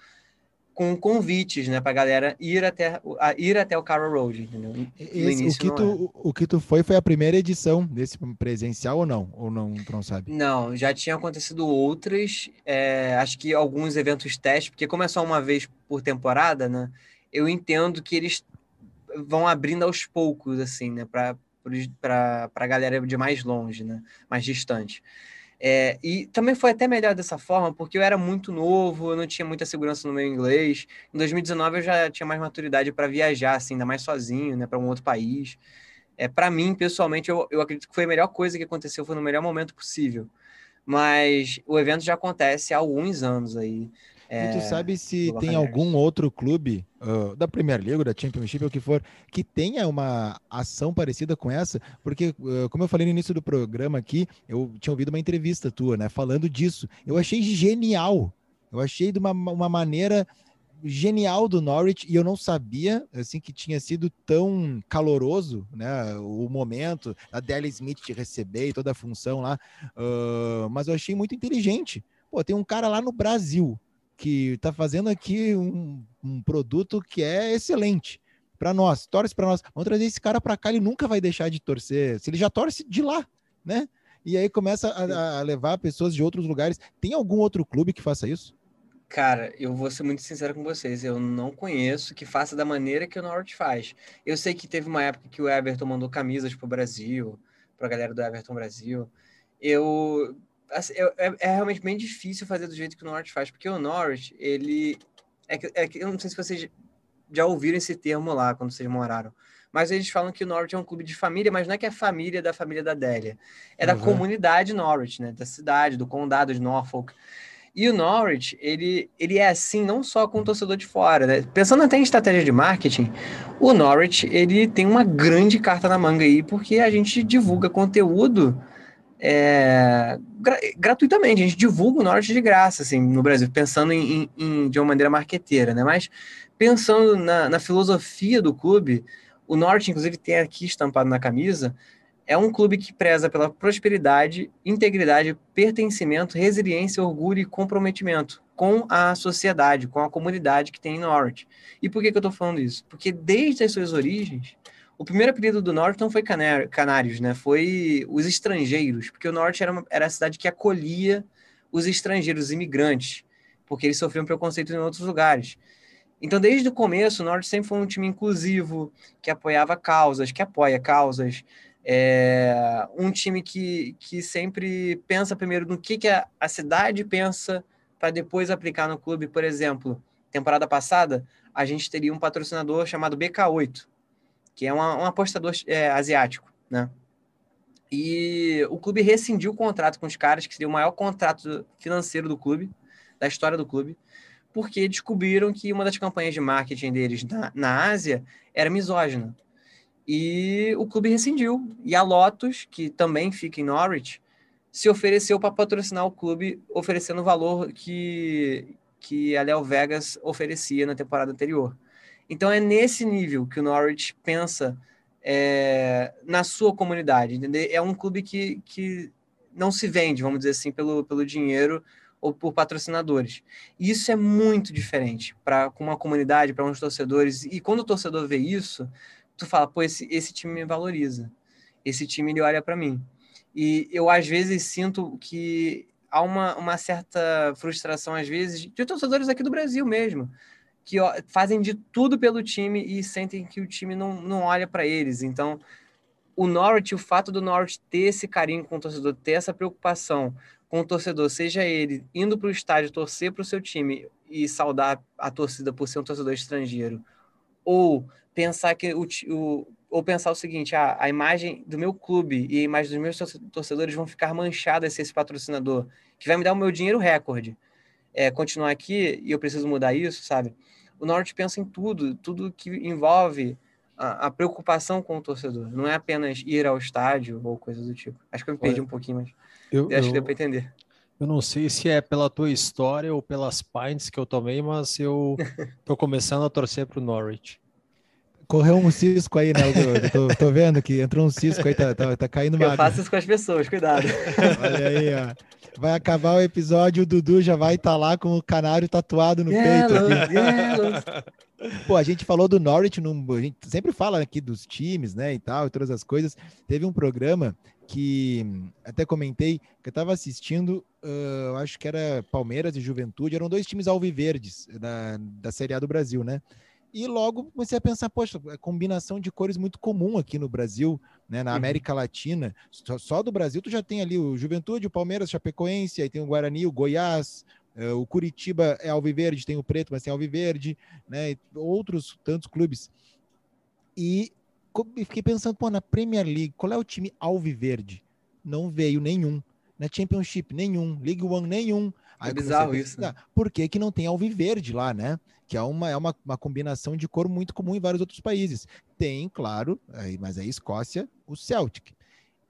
com convites, né, para a galera ir até, a, ir até o Carroll Road, entendeu? Esse, o, que tu, o que tu foi foi a primeira edição desse presencial ou não? Ou não, tu não sabe? Não, já tinha acontecido outras, é, acho que alguns eventos testes, porque como é só uma vez por temporada, né, eu entendo que eles vão abrindo aos poucos, assim, né, para a galera de mais longe, né, mais distante. É, e também foi até melhor dessa forma, porque eu era muito novo, eu não tinha muita segurança no meu inglês. Em 2019 eu já tinha mais maturidade para viajar, assim, ainda mais sozinho, né, para um outro país. É, para mim, pessoalmente, eu, eu acredito que foi a melhor coisa que aconteceu, foi no melhor momento possível. Mas o evento já acontece há alguns anos aí. É, e tu sabe se tem algum outro clube uh, da Premier League, da Championship, ou o que for, que tenha uma ação parecida com essa? Porque, uh, como eu falei no início do programa aqui, eu tinha ouvido uma entrevista tua, né, falando disso. Eu achei genial. Eu achei de uma, uma maneira genial do Norwich e eu não sabia assim que tinha sido tão caloroso, né, o momento a Dele Smith te receber e toda a função lá, uh, mas eu achei muito inteligente. Pô, tem um cara lá no Brasil que está fazendo aqui um, um, produto que é excelente para nós, torce para nós. Vamos trazer esse cara para cá, ele nunca vai deixar de torcer. Se ele já torce de lá, né? E aí começa a, a, levar pessoas de outros lugares. Tem algum outro clube que faça isso? Cara, eu vou ser muito sincero com vocês. Eu não conheço que faça da maneira que o Norte faz. Eu sei que teve uma época que o Everton mandou camisas para o Brasil, para a galera do Everton Brasil. Eu assim, é, é, realmente bem difícil fazer do jeito que o Norwich faz, porque o Norwich, ele. É que, é que, eu não sei se vocês já ouviram esse termo lá quando vocês moraram, mas eles falam que o Norwich é um clube de família, mas não é que é família da família da Délia, é da uhum. comunidade Norwich, né? Da cidade, do condado de Norfolk. E o Norwich, ele, ele é assim não só com o torcedor de fora, né? Pensando até em estratégia de marketing, o Norwich, ele tem uma grande carta na manga aí, porque a gente divulga conteúdo é, gra gratuitamente. A gente divulga o Norte de graça, assim, no Brasil, pensando em, em, de uma maneira marqueteira, né? Mas pensando na, na, filosofia do clube, o Norte, inclusive, tem aqui estampado na camisa, é um clube que preza pela prosperidade, integridade, pertencimento, resiliência, orgulho e comprometimento com a sociedade, com a comunidade que tem em Norte. E por que, que eu estou falando isso? Porque desde as suas origens, o primeiro apelido do norte não foi Canários, né? Foi os estrangeiros, porque o norte era, uma, era a cidade que acolhia os estrangeiros, os imigrantes, porque eles sofriam preconceito em outros lugares. Então, desde o começo, o Norte sempre foi um time inclusivo, que apoiava causas, que apoia causas, é, um time que, que sempre pensa primeiro no que, que a, a cidade pensa para depois aplicar no clube. Por exemplo, temporada passada, a gente teria um patrocinador chamado BK8, que é uma, um apostador é, asiático, né? E o clube rescindiu o contrato com os caras, que seria o maior contrato financeiro do clube, da história do clube, porque descobriram que uma das campanhas de marketing deles na, na Ásia era misógina. E o clube rescindiu. E a Lotus, que também fica em Norwich, se ofereceu para patrocinar o clube, oferecendo o valor que, que a Léo Vegas oferecia na temporada anterior. Então é nesse nível que o Norwich pensa é, na sua comunidade, entendeu? É um clube que, que não se vende, vamos dizer assim, pelo, pelo dinheiro ou por patrocinadores. E isso é muito diferente para uma comunidade, para uns torcedores. E quando o torcedor vê isso, tu fala, pô, esse, esse time me valoriza. Esse time ele olha para mim. E eu, às vezes, sinto que há uma, uma certa frustração, às vezes, de torcedores aqui do Brasil mesmo, que fazem de tudo pelo time e sentem que o time não, não olha para eles. Então, o Norwich, o fato do Norwich ter esse carinho com o torcedor, ter essa preocupação com o torcedor, seja ele indo para o estádio torcer para o seu time e saudar a torcida por ser um torcedor estrangeiro, ou pensar que o, o ou pensar o seguinte, ah, a imagem do meu clube e a imagem dos meus torcedores vão ficar manchadas se esse patrocinador, que vai me dar o meu dinheiro recorde, é, continuar aqui e eu preciso mudar isso, sabe? O Norte pensa em tudo, tudo que envolve a, a, preocupação com o torcedor. Não é apenas ir ao estádio ou coisas do tipo. Acho que eu me perdi Olha, um pouquinho, mas eu, acho eu, que deu para entender. Eu não sei se é pela tua história ou pelas pints que eu tomei, mas eu tô começando a torcer para o Norwich. Correu um cisco aí, né? Eu tô, tô, vendo que entrou um cisco aí, tá, tá, tá caindo uma. Eu faço isso com as pessoas, cuidado. Olha aí, ó. Vai acabar o episódio, o Dudu já vai estar tá lá com o canário tatuado no peito. Aqui. Pô, a gente falou do Norwich, num, a gente sempre fala aqui dos times, né, e tal, e todas as coisas. Teve um programa que até comentei que eu estava assistindo, uh, acho que era Palmeiras e Juventude, eram dois times alviverdes da, da Série A do Brasil, né? E logo comecei a pensar, poxa, é combinação de cores muito comum aqui no Brasil, né, na uhum. América Latina. Só, só, do Brasil tu já tem ali o Juventude, o Palmeiras, Chapecoense, aí tem o Guarani, o Goiás, uh, o Curitiba é alviverde, tem o preto, mas tem alviverde, né, outros tantos clubes. E fiquei pensando, pô, na Premier League, qual é o time alviverde? Não veio nenhum. Na Championship, nenhum. League One, nenhum. Aí é bizarro isso. Né? Por que, que não tem alviverde lá, né? Que é, uma, é uma, uma combinação de cor muito comum em vários outros países. Tem, claro, aí, mas aí Escócia, o Celtic.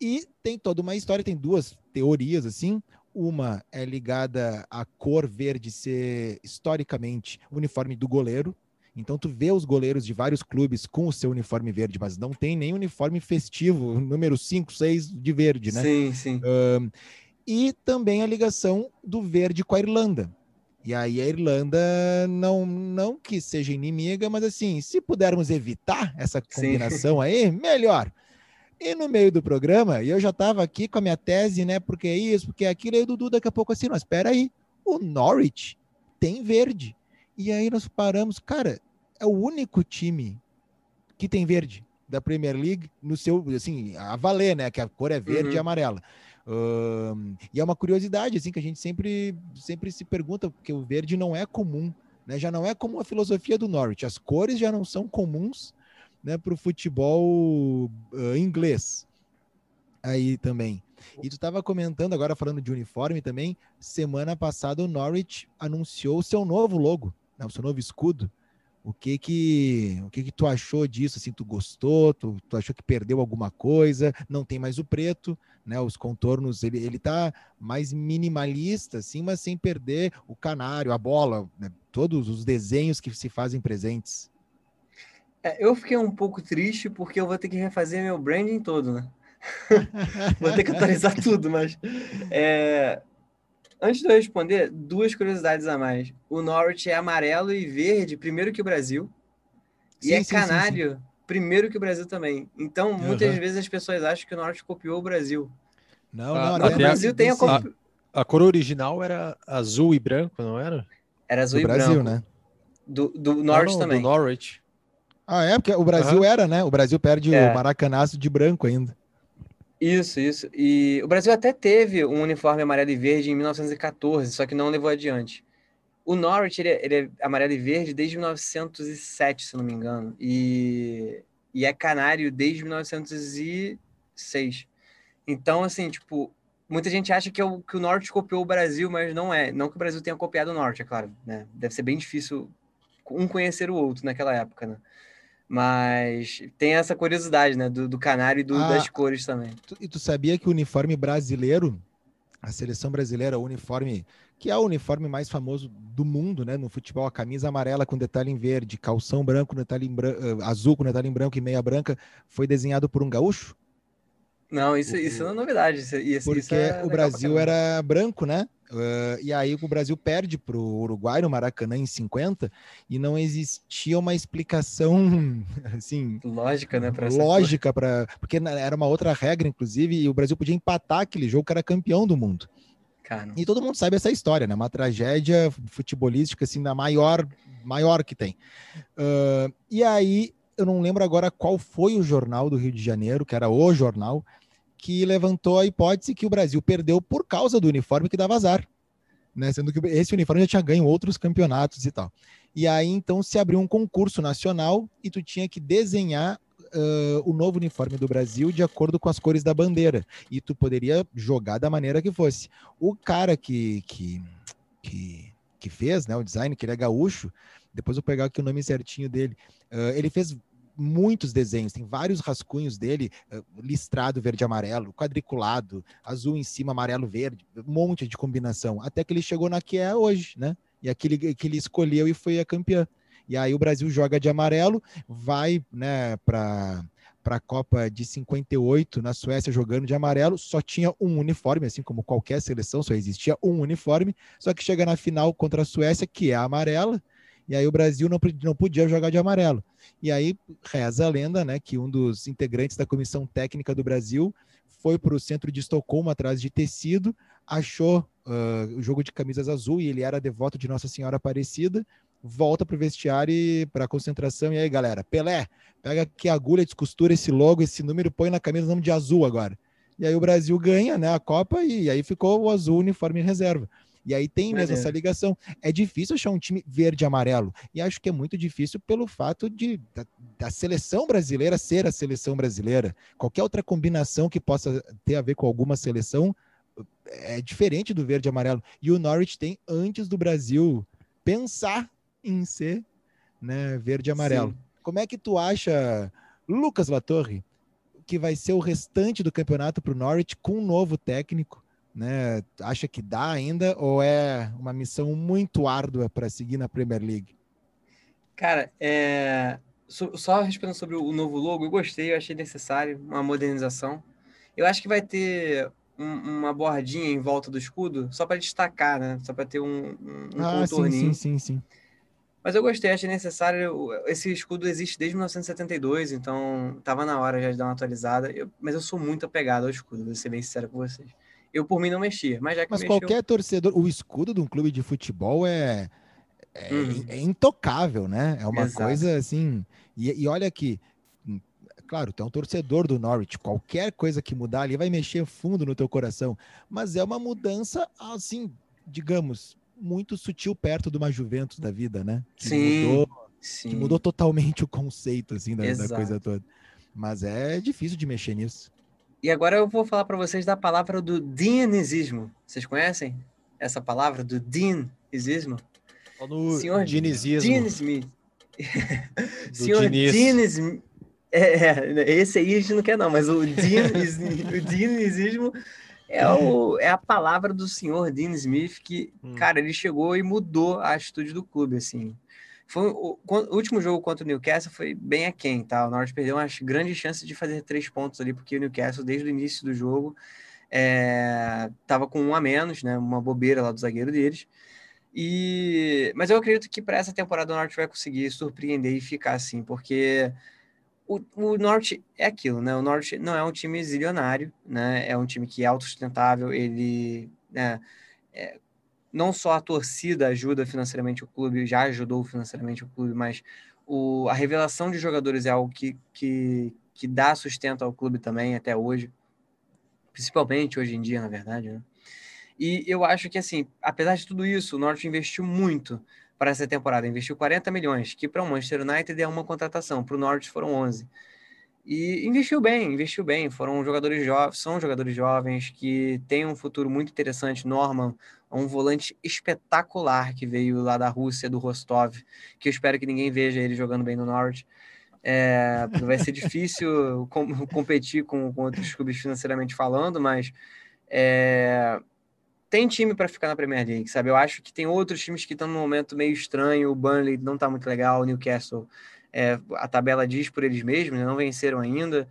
E tem toda uma história, tem duas teorias assim. Uma é ligada à cor verde ser historicamente o uniforme do goleiro. Então tu vê os goleiros de vários clubes com o seu uniforme verde, mas não tem nem uniforme festivo, número 5, 6 de verde, né? Sim, sim. Um, e também a ligação do verde com a Irlanda. E aí a Irlanda não, não que seja inimiga, mas assim, se pudermos evitar essa combinação Sim. aí, melhor. E no meio do programa, eu já estava aqui com a minha tese, né? Porque é isso, porque é aquilo, e o Dudu daqui a pouco assim, mas espera aí, o Norwich tem verde. E aí nós paramos, cara, é o único time que tem verde da Premier League no seu, assim, a valer, né? Que a cor é verde uhum. e amarela e é uma curiosidade, assim, que a gente sempre, sempre se pergunta, porque o verde não é comum, né? Já não é como a filosofia do Norwich. As cores já não são comuns, né, para o futebol uh, inglês. Aí também. E tu estava comentando, agora falando de uniforme também, semana passada o Norwich anunciou o seu novo logo, né, o seu novo escudo. O que que, o que que tu achou disso? Assim, tu gostou? Tu, tu achou que perdeu alguma coisa? Não tem mais o preto, né? Os contornos, ele, ele tá mais minimalista, assim, mas sem perder o canário, a bola, né? todos os desenhos que se fazem presentes. É, eu fiquei um pouco triste porque eu vou ter que refazer meu branding todo, né? vou ter que atualizar tudo, mas é, Antes de eu responder, duas curiosidades a mais. O Norwich é amarelo e verde, primeiro que o Brasil. Sim, e é sim, canário, sim, primeiro que o Brasil também. Então, muitas uhum. vezes as pessoas acham que o Norwich copiou o Brasil. Não, ah, não, não. O Brasil tem a, a, a cor original era azul e branco, não era? Era azul do e Brasil, branco. né? Do, do Norwich não, também. Do Norwich. Ah, é? Porque o Brasil uhum. era, né? O Brasil perde é. o maracanaço de branco ainda. Isso, isso. E o Brasil até teve um uniforme amarelo e verde em 1914, só que não levou adiante. O Norwich, ele é, ele é amarelo e verde desde 1907, se não me engano. E, e é canário desde 1906. Então, assim, tipo, muita gente acha que, é o, que o Norte copiou o Brasil, mas não é. Não que o Brasil tenha copiado o Norte, é claro. Né? Deve ser bem difícil um conhecer o outro naquela época, né? Mas tem essa curiosidade, né? Do, do canário e do, ah, das cores também. Tu, e tu sabia que o uniforme brasileiro, a seleção brasileira, o uniforme, que é o uniforme mais famoso do mundo, né? No futebol, a camisa amarela com detalhe em verde, calção branco, detalhe em branco, eh, azul com detalhe em branco e meia branca, foi desenhado por um gaúcho? Não, isso, o, isso não é novidade. Isso, isso porque é o Brasil era branco, né? Uh, e aí o Brasil perde para o Uruguai no Maracanã em 50 e não existia uma explicação assim lógica, né? lógica para porque era uma outra regra, inclusive, e o Brasil podia empatar aquele jogo que era campeão do mundo. Cara. E todo mundo sabe essa história, né? Uma tragédia futebolística assim da maior maior que tem. Uh, e aí eu não lembro agora qual foi o jornal do Rio de Janeiro, que era o jornal, que levantou a hipótese que o Brasil perdeu por causa do uniforme que dava azar. Né? Sendo que esse uniforme já tinha ganho outros campeonatos e tal. E aí, então, se abriu um concurso nacional e tu tinha que desenhar uh, o novo uniforme do Brasil de acordo com as cores da bandeira. E tu poderia jogar da maneira que fosse. O cara que, que, que, que fez né, o design, que ele é gaúcho, depois eu vou pegar aqui o nome certinho dele, uh, ele fez muitos desenhos, tem vários rascunhos dele, uh, listrado verde amarelo, quadriculado, azul em cima, amarelo verde, um monte de combinação, até que ele chegou na que é hoje, né? E aquele que ele escolheu e foi a campeã. E aí o Brasil joga de amarelo, vai, né, para para a Copa de 58 na Suécia jogando de amarelo, só tinha um uniforme, assim como qualquer seleção, só existia um uniforme, só que chega na final contra a Suécia, que é amarela, e aí o Brasil não, não podia jogar de amarelo. E aí reza a lenda, né, que um dos integrantes da comissão técnica do Brasil foi para o centro de Estocolmo atrás de tecido, achou uh, o jogo de camisas azul e ele era devoto de Nossa Senhora Aparecida, volta para o vestiário e para a concentração. E aí, galera, Pelé, pega aqui a agulha, descostura esse logo, esse número, põe na camisa o nome de azul agora. E aí o Brasil ganha né, a Copa e aí ficou o azul uniforme em reserva. E aí tem mesmo essa ligação. É difícil achar um time verde e amarelo. E acho que é muito difícil pelo fato de da, da, seleção brasileira ser a seleção brasileira. Qualquer outra combinação que possa ter a ver com alguma seleção é diferente do verde e amarelo. E o Norwich tem, antes do Brasil pensar em ser né, verde e amarelo. Sim. Como é que tu acha, Lucas Latorre, que vai ser o restante do campeonato para o Norwich com um novo técnico? Né? Acha que dá ainda ou é uma missão muito árdua para seguir na Premier League? Cara, é... só respondendo sobre o novo logo, eu gostei, eu achei necessário uma modernização. Eu acho que vai ter um, uma bordinha em volta do escudo só para destacar, né? Só para ter um, um ah, contorninho. Sim, sim, sim, sim. Mas eu gostei, achei necessário. Esse escudo existe desde 1972, então estava na hora já de dar uma atualizada. Eu, mas eu sou muito apegado ao escudo, vou ser bem sincero com vocês. Eu, por mim, não mexia. Mas, já que mas mexeu... qualquer torcedor, o escudo de um clube de futebol é, é, hum. é intocável, né? É uma Exato. coisa assim. E, e olha aqui, hum, claro, tu é um torcedor do Norwich, qualquer coisa que mudar ali vai mexer fundo no teu coração, mas é uma mudança, assim, digamos, muito sutil perto de uma Juventus da vida, né? Que sim, mudou, sim. Que mudou totalmente o conceito, assim, da, da coisa toda. Mas é difícil de mexer nisso. E agora eu vou falar para vocês da palavra do dinizismo. Vocês conhecem essa palavra do dinizismo? No Senhor dinizismo. Dean Smith. Senhor Dean Smith. É, é, esse aí a gente não quer não, mas o dinizismo é, o, é a palavra do senhor Dean Smith que, hum. cara, ele chegou e mudou a atitude do clube, assim. Foi, o, o, último jogo contra o Newcastle foi bem aquém, tá? O Norwich perdeu umas grandes chances de fazer três pontos ali, porque o Newcastle, desde o início do jogo, é, tava com um a menos, né? Uma bobeira lá do zagueiro deles. E, mas eu acredito que para essa temporada o Norte vai conseguir surpreender e ficar assim, porque o, o Norte é aquilo, né? O Norte não é um time zilionário, né? É um time que é autossustentável, ele né, é, não só a torcida ajuda financeiramente o clube, já ajudou financeiramente o clube, mas o, a revelação de jogadores é algo que, que, que dá sustento ao clube também até hoje, principalmente hoje em dia, na verdade, né? E eu acho que, assim, apesar de tudo isso, o Norte investiu muito para essa temporada, investiu 40 milhões, que para o Manchester United é uma contratação, para o Norte foram 11. E investiu bem, investiu bem. Foram jogadores jovens, são jogadores jovens que têm um futuro muito interessante. Norman, um volante espetacular que veio lá da Rússia, do Rostov, que eu espero que ninguém veja ele jogando bem no Norte. É, vai ser difícil com, competir com, com, outros clubes financeiramente falando, mas é, tem time para ficar na Premier League, sabe? Eu acho que tem outros times que estão num momento meio estranho. O Burnley não está muito legal, o Newcastle é, a tabela diz por eles mesmos, né? não venceram ainda.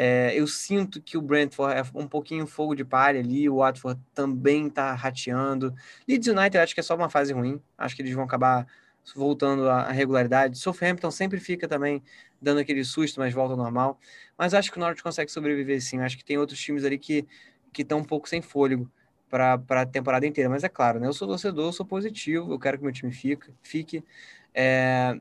É, eu sinto que o Brentford é um pouquinho fogo de palha ali, o Watford também está rateando. Leeds United acho que é só uma fase ruim, acho que eles vão acabar voltando à regularidade. Southampton sempre fica também dando aquele susto, mas volta ao normal. Mas acho que o Norwich consegue sobreviver sim. Acho que tem outros times ali que estão um pouco sem fôlego para a temporada inteira. Mas é claro, né? Eu sou torcedor, eu sou positivo, eu quero que meu time fique. fique. É,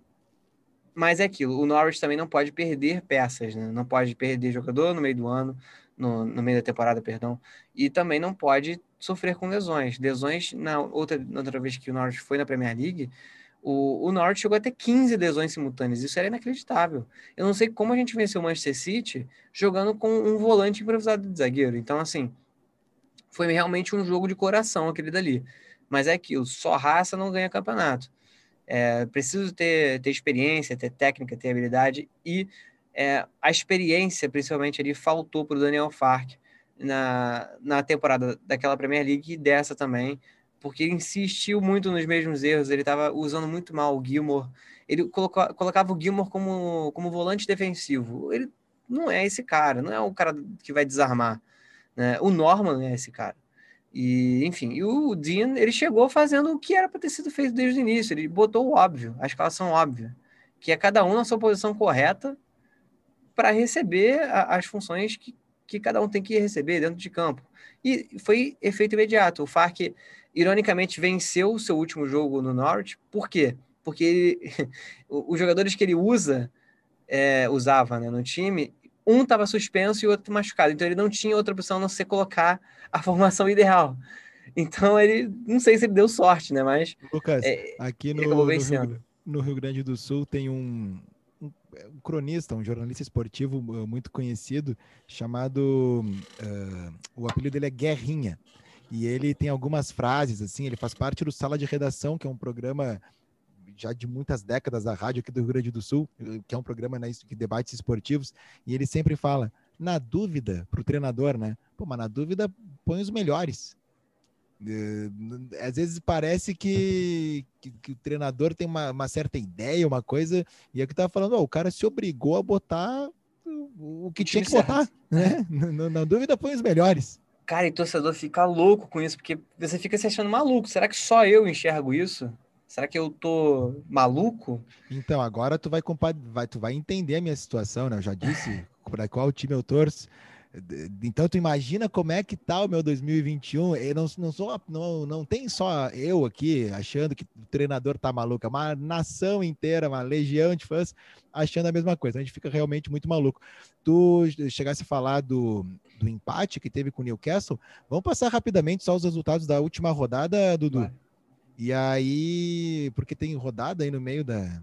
mas é aquilo, o Norwich também não pode perder peças, né? Não pode perder jogador no meio do ano, no, no meio da temporada, perdão, e também não pode sofrer com lesões. Lesões, na outra, na outra vez que o Norwich foi na Premier League, o, o Norwich chegou a ter 15 lesões simultâneas, isso era inacreditável. Eu não sei como a gente venceu o Manchester City jogando com um volante improvisado de zagueiro. Então, assim, foi realmente um jogo de coração aquele dali. Mas é aquilo, só raça não ganha campeonato. É, preciso ter, ter experiência, ter técnica, ter habilidade e é, a experiência, principalmente ali, faltou para o Daniel Fark na, na temporada daquela Premier League e dessa também, porque ele insistiu muito nos mesmos erros, ele estava usando muito mal o Gilmore, ele colocou, colocava o Gilmore como, como volante defensivo, ele não é esse cara, não é o cara que vai desarmar, né? o Norman é esse cara. E, enfim, e o Dean, ele chegou fazendo o que era para ter sido feito desde o início. Ele botou o óbvio, a escalação óbvia, que é cada um na sua posição correta para receber a, as funções que, que cada um tem que receber dentro de campo. E foi efeito imediato. O Farc, ironicamente, venceu o seu último jogo no Norwich. Por quê? Porque ele, os jogadores que ele usa, é, usava né, no time, um estava suspenso e o outro machucado. Então ele não tinha outra opção a não ser colocar a formação ideal. Então ele, não sei se ele deu sorte, né? Mas. Lucas, é, aqui no, no, Rio, no, Rio, Grande do Sul tem um, um, um, cronista, um jornalista esportivo uh, muito conhecido, chamado. Uh, o apelido dele é Guerrinha. E ele tem algumas frases, assim, ele faz parte do Sala de Redação, que é um programa já de muitas décadas da rádio aqui do Rio Grande do Sul, que é um programa né, de debates esportivos, e ele sempre fala: na dúvida, para o treinador, né? Pô, mas na dúvida, põe os melhores. Às vezes parece que, que, que o treinador tem uma, uma, certa ideia, uma coisa, e é que estava falando, ó, o cara se obrigou a botar o, o que tinha que certo. botar, né? na, na dúvida, põe os melhores. Cara, e torcedor fica louco com isso, porque você fica se achando maluco. Será que só eu enxergo isso? Será que eu tô maluco? Então, agora tu vai, vai, tu vai entender a minha situação, né? Eu já disse para qual time eu torço. Então, tu imagina como é que tá o meu 2021. Eu não, não, sou, não, não tem só eu aqui achando que o treinador tá maluco, é uma nação inteira, uma legião de fãs achando a mesma coisa. A gente fica realmente muito maluco. Tu chegasse a falar do, do empate que teve com o Newcastle. Vamos passar rapidamente só os resultados da última rodada, Dudu. E aí, porque tem rodada aí no meio da,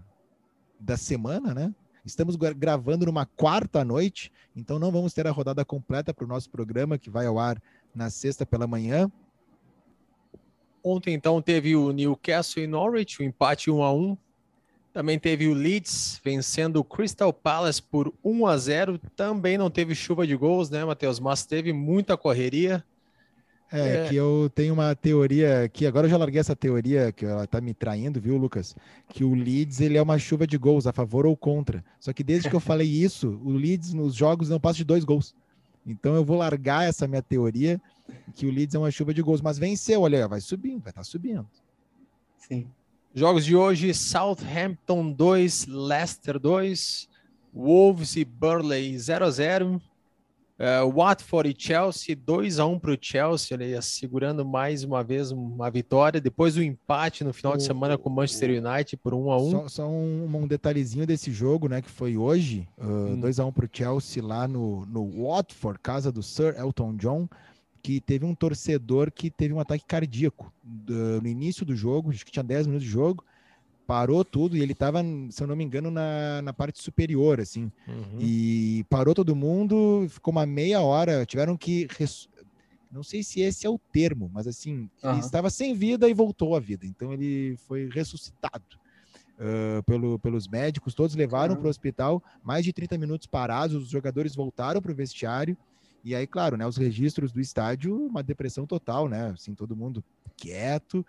da semana, né? Estamos gravando numa quarta noite, então não vamos ter a rodada completa para o nosso programa, que vai ao ar na sexta pela manhã. Ontem, então, teve o Newcastle e Norwich, o empate 1 a 1 Também teve o Leeds vencendo o Crystal Palace por 1 a 0 Também não teve chuva de gols, né, Matheus? Mas teve muita correria. É, é, que eu tenho uma teoria que agora eu já larguei essa teoria que ela tá me traindo, viu, Lucas? Que o Leeds ele é uma chuva de gols a favor ou contra. Só que desde que eu falei isso, o Leeds nos jogos não passa de dois gols. Então eu vou largar essa minha teoria que o Leeds é uma chuva de gols, mas venceu, olha, vai subindo, vai estar tá subindo. Sim. Jogos de hoje: Southampton 2, Leicester 2, Wolves e Burley 0 a 0. Uh, Watford e Chelsea, 2 a 1 para o Chelsea, ele segurando mais uma vez uma vitória. Depois o empate no final o, de semana com o Manchester United por 1 a 1 Só, só um, um, detalhezinho desse jogo, né? Que foi hoje, uh, hum. 2 a 1 para o Chelsea lá no, no Watford, casa do Sir Elton John, que teve um torcedor que teve um ataque cardíaco uh, no início do jogo, acho que tinha 10 minutos de jogo parou tudo e ele estava, se eu não me engano, na, na parte superior, assim. Uhum. E parou todo mundo, ficou uma meia hora, tiveram que. Res... Não sei se esse é o termo, mas assim, uhum. ele estava sem vida e voltou à vida. Então ele foi ressuscitado. Uh, pelo, pelos médicos, todos levaram uhum. para o hospital, mais de 30 minutos parados, os jogadores voltaram para o vestiário, e aí, claro, né, os registros do estádio, uma depressão total, né, assim, todo mundo quieto,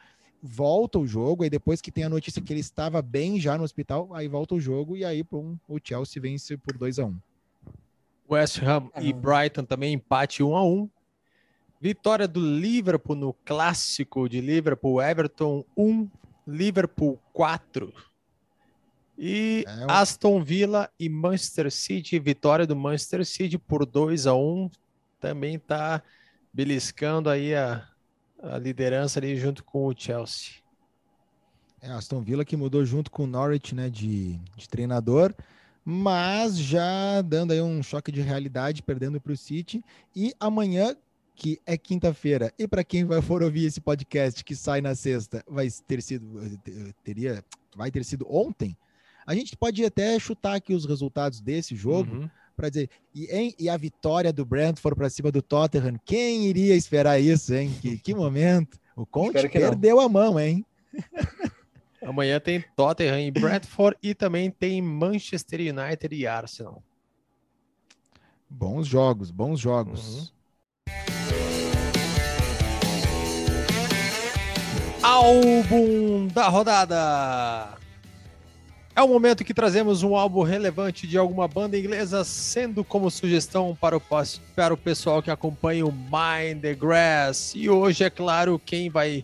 volta o jogo, aí depois que tem a notícia que ele estava bem já no hospital, aí volta o jogo e aí pum, o Chelsea vence por 2 a 1 um. West Ham e Brighton também empate 1 a 1. Vitória do Liverpool no clássico de Liverpool, Everton 1, Liverpool 4. E é um... Aston Villa e Manchester City, vitória do Manchester City por 2 a 1. Também está beliscando aí a, a liderança ali junto com o Chelsea. É, Aston Villa que mudou junto com o Norwich, né, de, de treinador, mas já dando aí um choque de realidade, perdendo para o City. E amanhã, que é quinta-feira, e para quem vai for ouvir esse podcast que sai na sexta, vai ter sido teria vai ter sido ontem. A gente pode até chutar aqui os resultados desse jogo. Uhum para dizer. E, hein, e a vitória do Brentford para cima do Tottenham, quem iria esperar isso, hein? Que, que momento. O Conte perdeu não. a mão, hein? Amanhã tem Tottenham e Brentford e também tem Manchester United e Arsenal. Bons jogos, bons jogos. Uhum. Álbum da rodada. É o momento que trazemos um álbum relevante de alguma banda inglesa, sendo como sugestão para o, para o pessoal que acompanha o Mind the Grass. E hoje, é claro, quem vai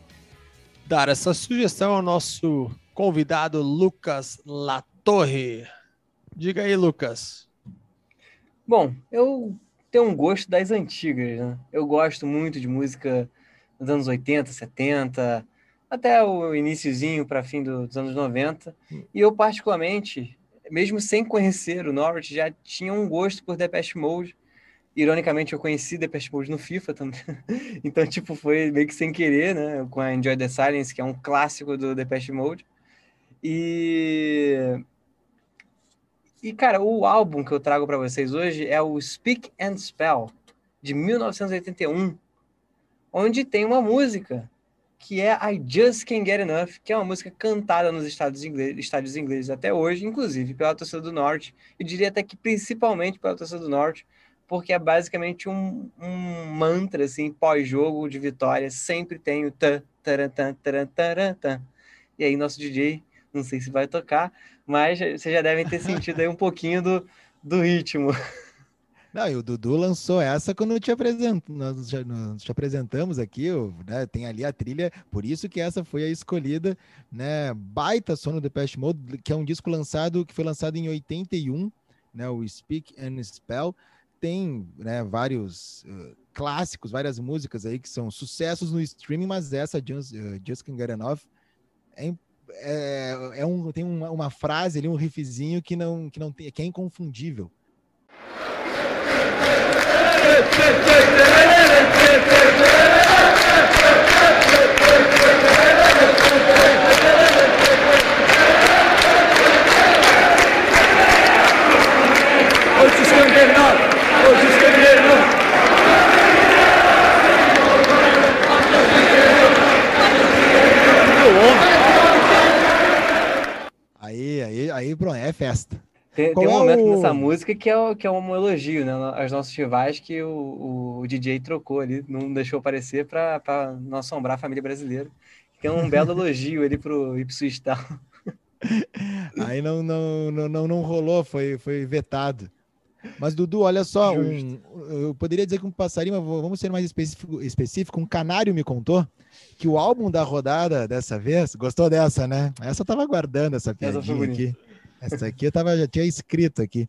dar essa sugestão é o nosso convidado Lucas Latorre. Diga aí, Lucas. Bom, eu tenho um gosto das antigas, né? Eu gosto muito de música dos anos 80, 70, até o iníciozinho para fim do, dos anos 90. Hum. E eu, particularmente, mesmo sem conhecer o Norwich, já tinha um gosto por Depeche Mode. Ironicamente, eu conheci Depeche Mode no FIFA também. então, tipo, foi meio que sem querer, né? Com a Enjoy the Silence, que é um clássico do Depeche Mode. E... E, cara, o álbum que eu trago para vocês hoje é o Speak and Spell, de 1981, onde tem uma música que é I Just Can't Get Enough, que é uma música cantada nos estádios ingleses, estádios ingleses até hoje, inclusive pela torcida do Norte. Eu diria até que principalmente pela torcida do Norte, porque é basicamente um, um mantra assim, pós-jogo de vitória, sempre tem o tan, taran, tan, taran, taran, tan. E aí nosso DJ, não sei se vai tocar, mas vocês já devem ter sentido aí um pouquinho do, do ritmo. Não, e o Dudu lançou essa quando te apresento, nós te apresentamos aqui, né, tem ali a trilha, por isso que essa foi a escolhida, né? Baita som do Depeche Mode, que é um disco lançado que foi lançado em 81, né, o Speak and Spell. Tem, né, vários uh, clássicos, várias músicas aí que são sucessos no streaming, mas essa Just, uh, Just Can Get Enough é, é, é um, tem uma, uma frase ali, um riffzinho que não que não tem, que é inconfundível Hoje escanteio, hoje escanteio. Aí, aí, aí, pronto, é festa. Tem, tem um é momento o... nessa música que é, que é um elogio, né? Aos nossos rivais que o, o DJ trocou ali, não deixou aparecer para não assombrar a família brasileira. Que é um belo elogio ali pro Ipswich Town. Aí não, não, não, não, não rolou, foi, foi vetado. Mas, Dudu, olha só, um, eu poderia dizer que um passarinho, mas vamos ser mais específico, específico. Um canário me contou que o álbum da rodada dessa vez, gostou dessa, né? Essa eu tava aguardando essa piadinha essa aqui. Essa aqui eu tava, já tinha escrito aqui.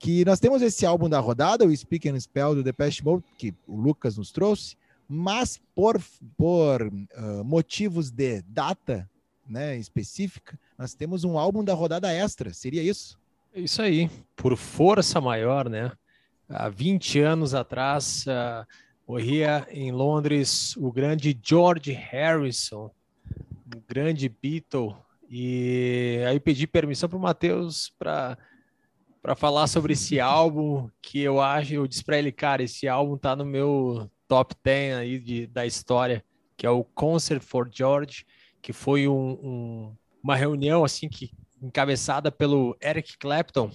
Que nós temos esse álbum da rodada, o Speak and Spell do Depeche Mode, que o Lucas nos trouxe, mas por, por uh, motivos de data né, específica, nós temos um álbum da rodada extra. Seria isso? Isso aí, por força maior, né? Há 20 anos atrás, uh, morria em Londres o grande George Harrison, um grande Beatle e aí pedi permissão para o Matheus para para falar sobre esse álbum que eu acho, eu disse para ele, cara, esse álbum tá no meu top 10 aí de, da história, que é o Concert for George, que foi um, um, uma reunião assim que encabeçada pelo Eric Clapton.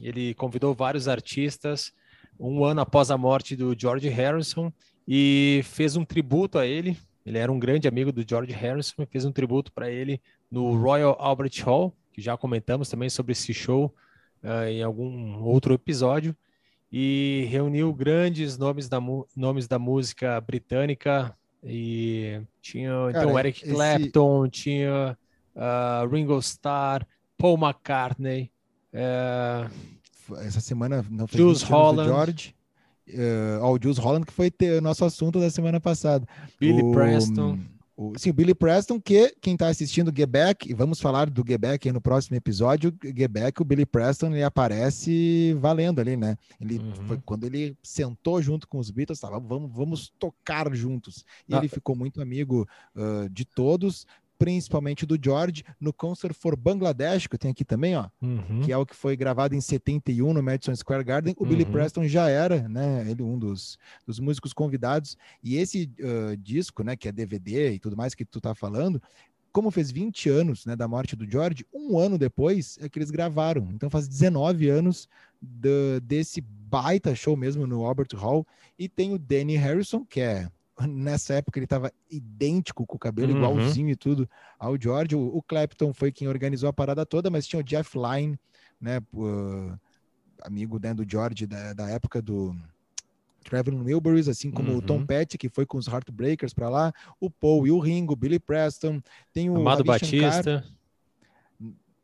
Ele convidou vários artistas um ano após a morte do George Harrison e fez um tributo a ele. Ele era um grande amigo do George Harrison e fez um tributo para ele no Royal Albert Hall, que já comentamos também sobre esse show uh, em algum outro episódio. e reuniu grandes nomes da, nomes da música britânica e tinha então, Cara, então Eric Clapton, tinha uh, Ringo Starr, Paul McCartney, uh, essa semana não foi Jules Holland, George, uh, o Jules Holland que foi ter, nosso assunto da semana passada, Billy o, Preston. O, sim, o Billy Preston, que quem está assistindo o Get e vamos falar do Get no próximo episódio, Get o Billy Preston, ele aparece valendo ali, né? Ele uhum. foi quando ele sentou junto com os Beatles, tava, vamos, vamos tocar juntos. E ah. ele ficou muito amigo uh, de todos, principalmente do George, no Concert for Bangladesh, que eu tenho aqui também, ó, uhum. que é o que foi gravado em 71 no Madison Square Garden. O uhum. Billy Preston já era, né, ele um dos, dos músicos convidados. E esse uh, disco, né, que é DVD e tudo mais que tu tá falando, como fez 20 anos, né, da morte do George, um ano depois é que eles gravaram. Então faz 19 anos do, desse baita show mesmo no Albert Hall. E tem o Danny Harrison, que é nessa época ele estava idêntico com o cabelo uhum. igualzinho e tudo ao George. O, o, Clapton foi quem organizou a parada toda, mas tinha o Jeff Lynne, né, uh, amigo né, do George da, da época do Traveling Wilburys, assim como uhum. o Tom uhum. Petty, que foi com os Heartbreakers para lá, o Paul e o Ringo, Billy Preston, tem o Amado Batista.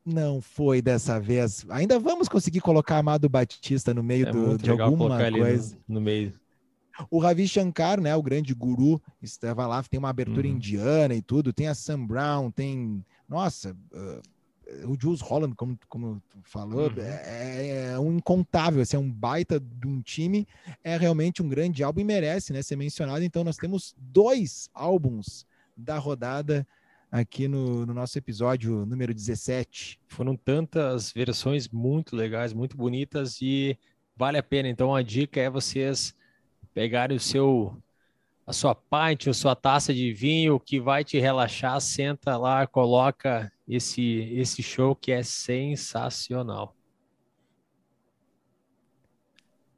Não foi dessa vez. Ainda vamos conseguir colocar Amado Batista no meio é do, de alguma coisa. No, no meio. O Ravi Shankar, né, o grande guru, estava lá, tem uma abertura uhum. indiana e tudo, tem a Sam Brown, tem, nossa, uh, o Jules Holland, como, como tu falou, uhum. é, é, um incontável, assim, é um baita de um time, é realmente um grande álbum e merece né, ser mencionado. Então, nós temos dois álbuns da rodada aqui no, no, nosso episódio número 17. Foram tantas versões muito legais, muito bonitas e vale a pena. Então, a dica é vocês pegarem o seu a sua pint, a sua taça de vinho que vai te relaxar, senta lá, coloca esse esse show que é sensacional.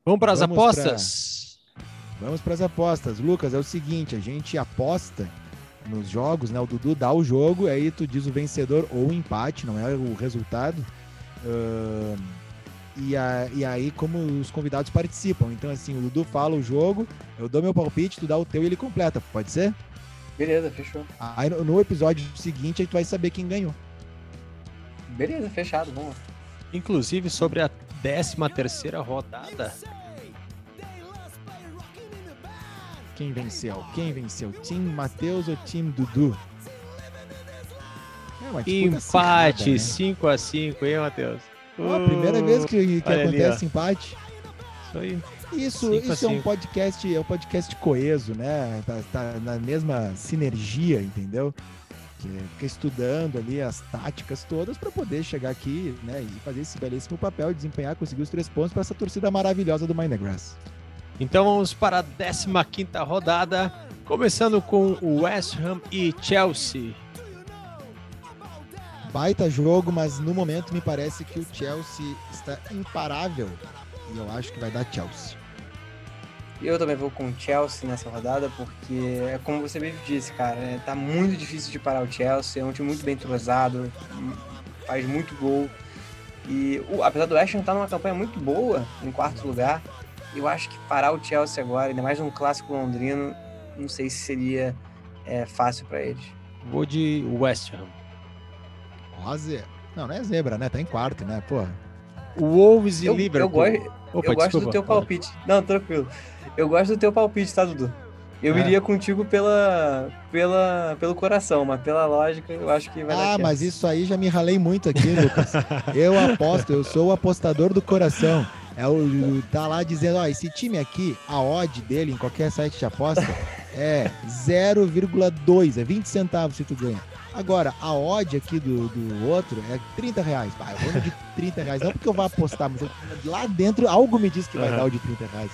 Vamos para as apostas? Pra... Vamos para as apostas. Lucas, é o seguinte, a gente aposta nos jogos, né? O Dudu dá o jogo, aí tu diz o vencedor ou o empate, não é o resultado. Uh e, a, e aí, como os convidados participam. Então, assim, o Dudu fala o jogo, eu dou meu palpite, tu dá o teu e ele completa. Pode ser? Beleza, fechou. Aí no, episódio seguinte, a gente vai saber quem ganhou. Beleza, fechado, vamos. Inclusive, sobre a 13 terceira rodada. Quem venceu? Quem venceu? Time Matheus ou time Dudu? É Empate, 5x5, hein, Matheus? Oh, a primeira vez que, que acontece ali, empate. Isso aí. Isso, isso é um podcast, é um podcast coeso, né? Tá, tá na mesma sinergia, entendeu? Que fica estudando ali as táticas todas para poder chegar aqui, né? E fazer esse belíssimo papel desempenhar, conseguir os três pontos para essa torcida maravilhosa do Mindgrass. Então vamos para a 15 rodada, começando com o West Ham e Chelsea baita jogo, mas no momento me parece que o Chelsea está imparável e eu acho que vai dar Chelsea. Eu também vou com o Chelsea nessa rodada, porque é como você mesmo disse, cara, é, tá muito difícil de parar o Chelsea, é um time muito bem entrosado, faz muito gol. E o, apesar do West Ham estar tá numa campanha muito boa, em quarto lugar, eu acho que parar o Chelsea agora, ainda mais num clássico londrino, não sei se seria é, fácil para eles. Vou de West Ham. Zebra. Não, não é zebra, né? Tá em quarto, né? Pô. Wolves e eu, Liverpool. Eu, gosto, Opa, eu gosto do teu palpite. Não, tranquilo. Eu gosto do teu palpite, tá, Dudu? Eu é. iria contigo pela, pela, pelo coração, mas pela lógica eu acho que vai Ah, mas isso aí já me ralei muito aqui, Lucas. eu aposto, eu sou o apostador do coração. É o tá lá dizendo, ó, esse time aqui, a odd dele em qualquer site de aposta é 0,2, é 20 centavos se tu ganha. Agora, a odd aqui do, do outro é 30 reais. Vai, eu vou de 30 reais. Não porque eu vá apostar, mas lá dentro algo me diz que vai uhum. dar o de 30 reais.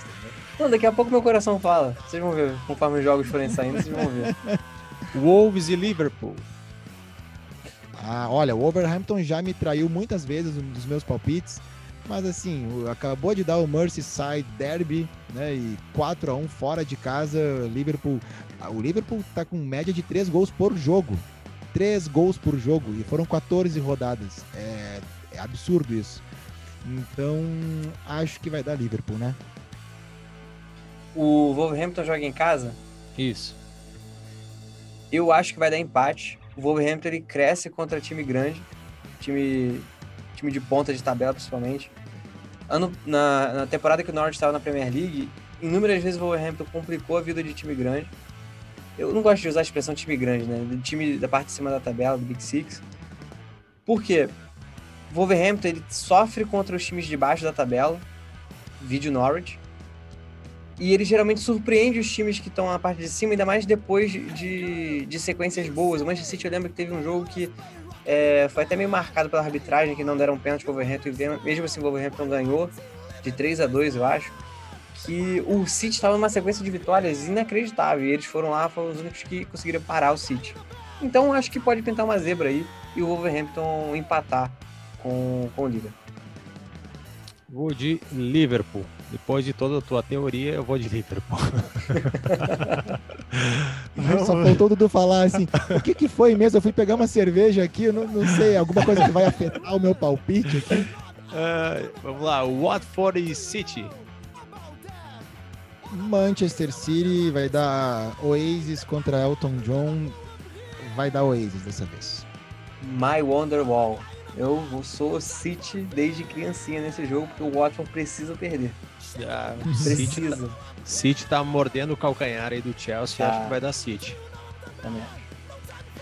Não, daqui a pouco meu coração fala. Vocês vão ver, conforme os jogos forem saindo, vocês vão ver. Wolves e Liverpool. Ah, olha, o Wolverhampton já me traiu muitas vezes dos meus palpites. Mas assim, acabou de dar o Merseyside Derby, né? E 4 a 1 fora de casa, Liverpool. Ah, o Liverpool tá com média de 3 gols por jogo. 3 gols por jogo e foram 14 rodadas. É, é absurdo isso. Então, acho que vai dar Liverpool, né? O Wolverhampton joga em casa? Isso. Eu acho que vai dar empate. O Wolverhampton ele cresce contra time grande, time, time de ponta de tabela principalmente. Ano, na, na temporada que o Norwich estava na Premier League, inúmeras vezes o Wolverhampton complicou a vida de time grande. Eu não gosto de usar a expressão time grande, né? Do time da parte de cima da tabela, do Big Six. Por quê? O Wolverhampton ele sofre contra os times de baixo da tabela, vídeo Norwich. E ele geralmente surpreende os times que estão na parte de cima, ainda mais depois de, de sequências boas. O Manchester City eu lembro que teve um jogo que é, foi até meio marcado pela arbitragem, que não deram pênalti pro Wolverhampton, e mesmo assim o Wolverhampton ganhou de 3 a 2 eu acho. Que o City estava numa sequência de vitórias inacreditável, e eles foram lá, foram os únicos que conseguiram parar o City. Então acho que pode pintar uma zebra aí e o Wolverhampton empatar com, com o Liverpool. Vou de Liverpool. Depois de toda a tua teoria, eu vou de Liverpool. Só faltou o Dudu falar assim: o que, que foi mesmo? Eu fui pegar uma cerveja aqui, eu não, não sei, alguma coisa que vai afetar o meu palpite aqui. Uh, vamos lá, Watford City. Manchester City vai dar Oasis contra Elton John. Vai dar Oasis dessa vez. My Wonderwall. Eu sou City desde criancinha nesse jogo, porque o Watford precisa perder. Ah, City, tá, Precisa. City tá mordendo o calcanhar aí do Chelsea, Tá. acho que vai dar City. Também.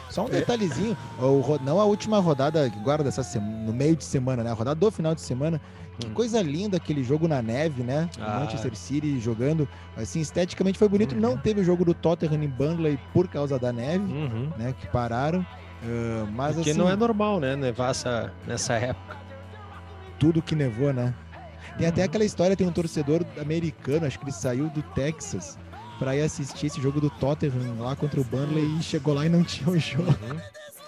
Só um detalhezinho, o não a última rodada agora dessa semana, no meio de semana, né? A rodada do final de semana. Que Hum. coisa linda aquele jogo na neve, né? Ah. Manchester City jogando. Assim, esteticamente foi bonito. Uhum. Não teve o jogo do Tottenham em Burnley por causa da neve, Uhum. né? Que pararam. Ah, mas Porque assim, não é normal, né? Nevar essa, nessa época. tudo que nevou, né? Tem até Uhum. aquela história, tem um torcedor americano, acho que ele saiu do Texas pra ir assistir esse jogo do Tottenham lá contra o Burnley e chegou lá e não tinha o jogo. Uhum.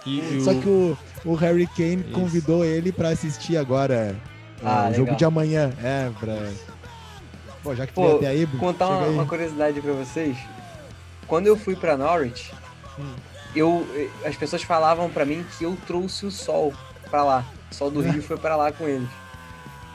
E, e Só o- que o, o Harry Kane Isso. convidou ele pra assistir agora Ah, o jogo de amanhã. É, pra. Pô, já que Pô, até aí, Contar uma, aí. uma curiosidade pra vocês. Quando eu fui pra Norwich, Hum. eu, as pessoas falavam pra mim que eu trouxe o sol pra lá. O sol do Rio foi pra lá com eles.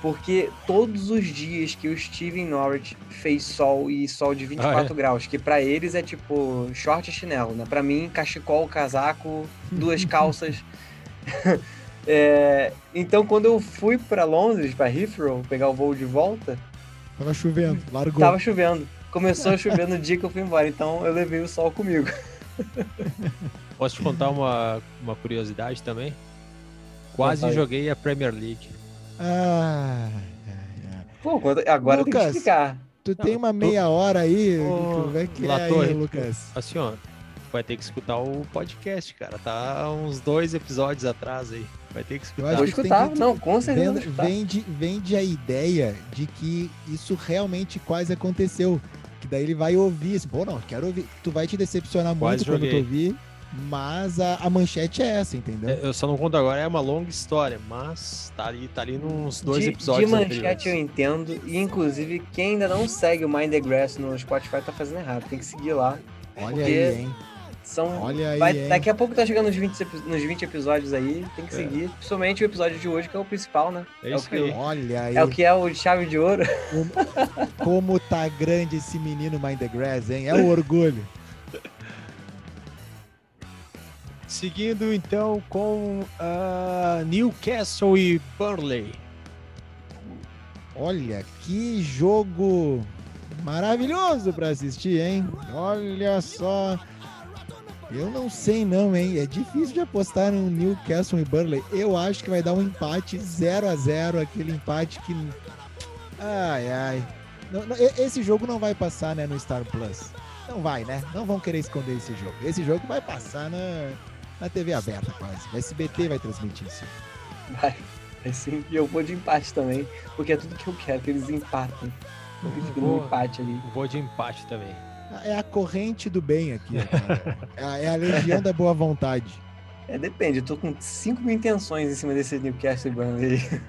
Porque todos os dias que eu estive em Norwich fez sol e sol de 24 Ah, é? graus, que pra eles é tipo short e chinelo, né? Pra mim, cachecol, casaco, duas calças. É, então, quando eu fui pra Londres, pra Heathrow, pegar o voo de volta, Tava chovendo, largou. Tava chovendo. Começou a chover no dia que eu fui embora, então eu levei o sol comigo. Posso te contar uma, uma curiosidade também? Quase joguei a Premier League. Ah, Pô, quando- agora tem Lucas, que explicar. tu tem uma meia hora aí? Como é que é aí, Lucas? Assim, ó, vai ter que escutar o podcast, cara. Tá uns dois episódios atrás aí. Vai ter que Eu escutar. Vou escutar. que- Não, com certeza Vende, vende, vende a ideia de que isso realmente quase aconteceu. Que daí ele vai ouvir, pô, não, quero ouvir. Tu vai te decepcionar Quase muito quando tu joguei. ouvir, mas a, a manchete é essa, entendeu? É, Eu só não conto agora, é uma longa história, mas tá ali, tá ali nos dois de, episódios de manchete eu entendo. E inclusive, quem ainda não segue o Mind the Grass no Spotify tá fazendo errado. Tem que seguir lá. Olha porque aí, hein? São. Olha aí, vai- daqui a pouco tá chegando nos 20, epi- nos 20 episódios aí. Tem que É. seguir. Principalmente o episódio de hoje, que é o principal, né? É o isso que, aí. Olha aí. é o que é o de chave de ouro. Como tá grande esse menino Mind the Grass, hein? É o orgulho. Seguindo então com ah, Newcastle e Burnley. Olha, que jogo maravilhoso pra assistir, hein? Olha só. Eu não sei não, hein? É difícil de apostar no Newcastle e Burnley. Eu acho que vai dar um empate 0 a 0 aquele empate que Ai, ai. Não- não, esse jogo não vai passar, né, no Star Plus. Não vai, né? Não vão querer esconder esse jogo. Esse jogo vai passar na, na TV aberta quase. O SBT vai transmitir isso. Vai. Assim, e eu vou de empate também. Porque é tudo que eu quero, que eles empatem. Eu fico no Boa. empate ali. Vou de empate também. É a corrente do bem aqui. cara. É a, é a legião da boa vontade. É, depende. Eu tô com 5 mil intenções em cima desse Newcastle e Burnley.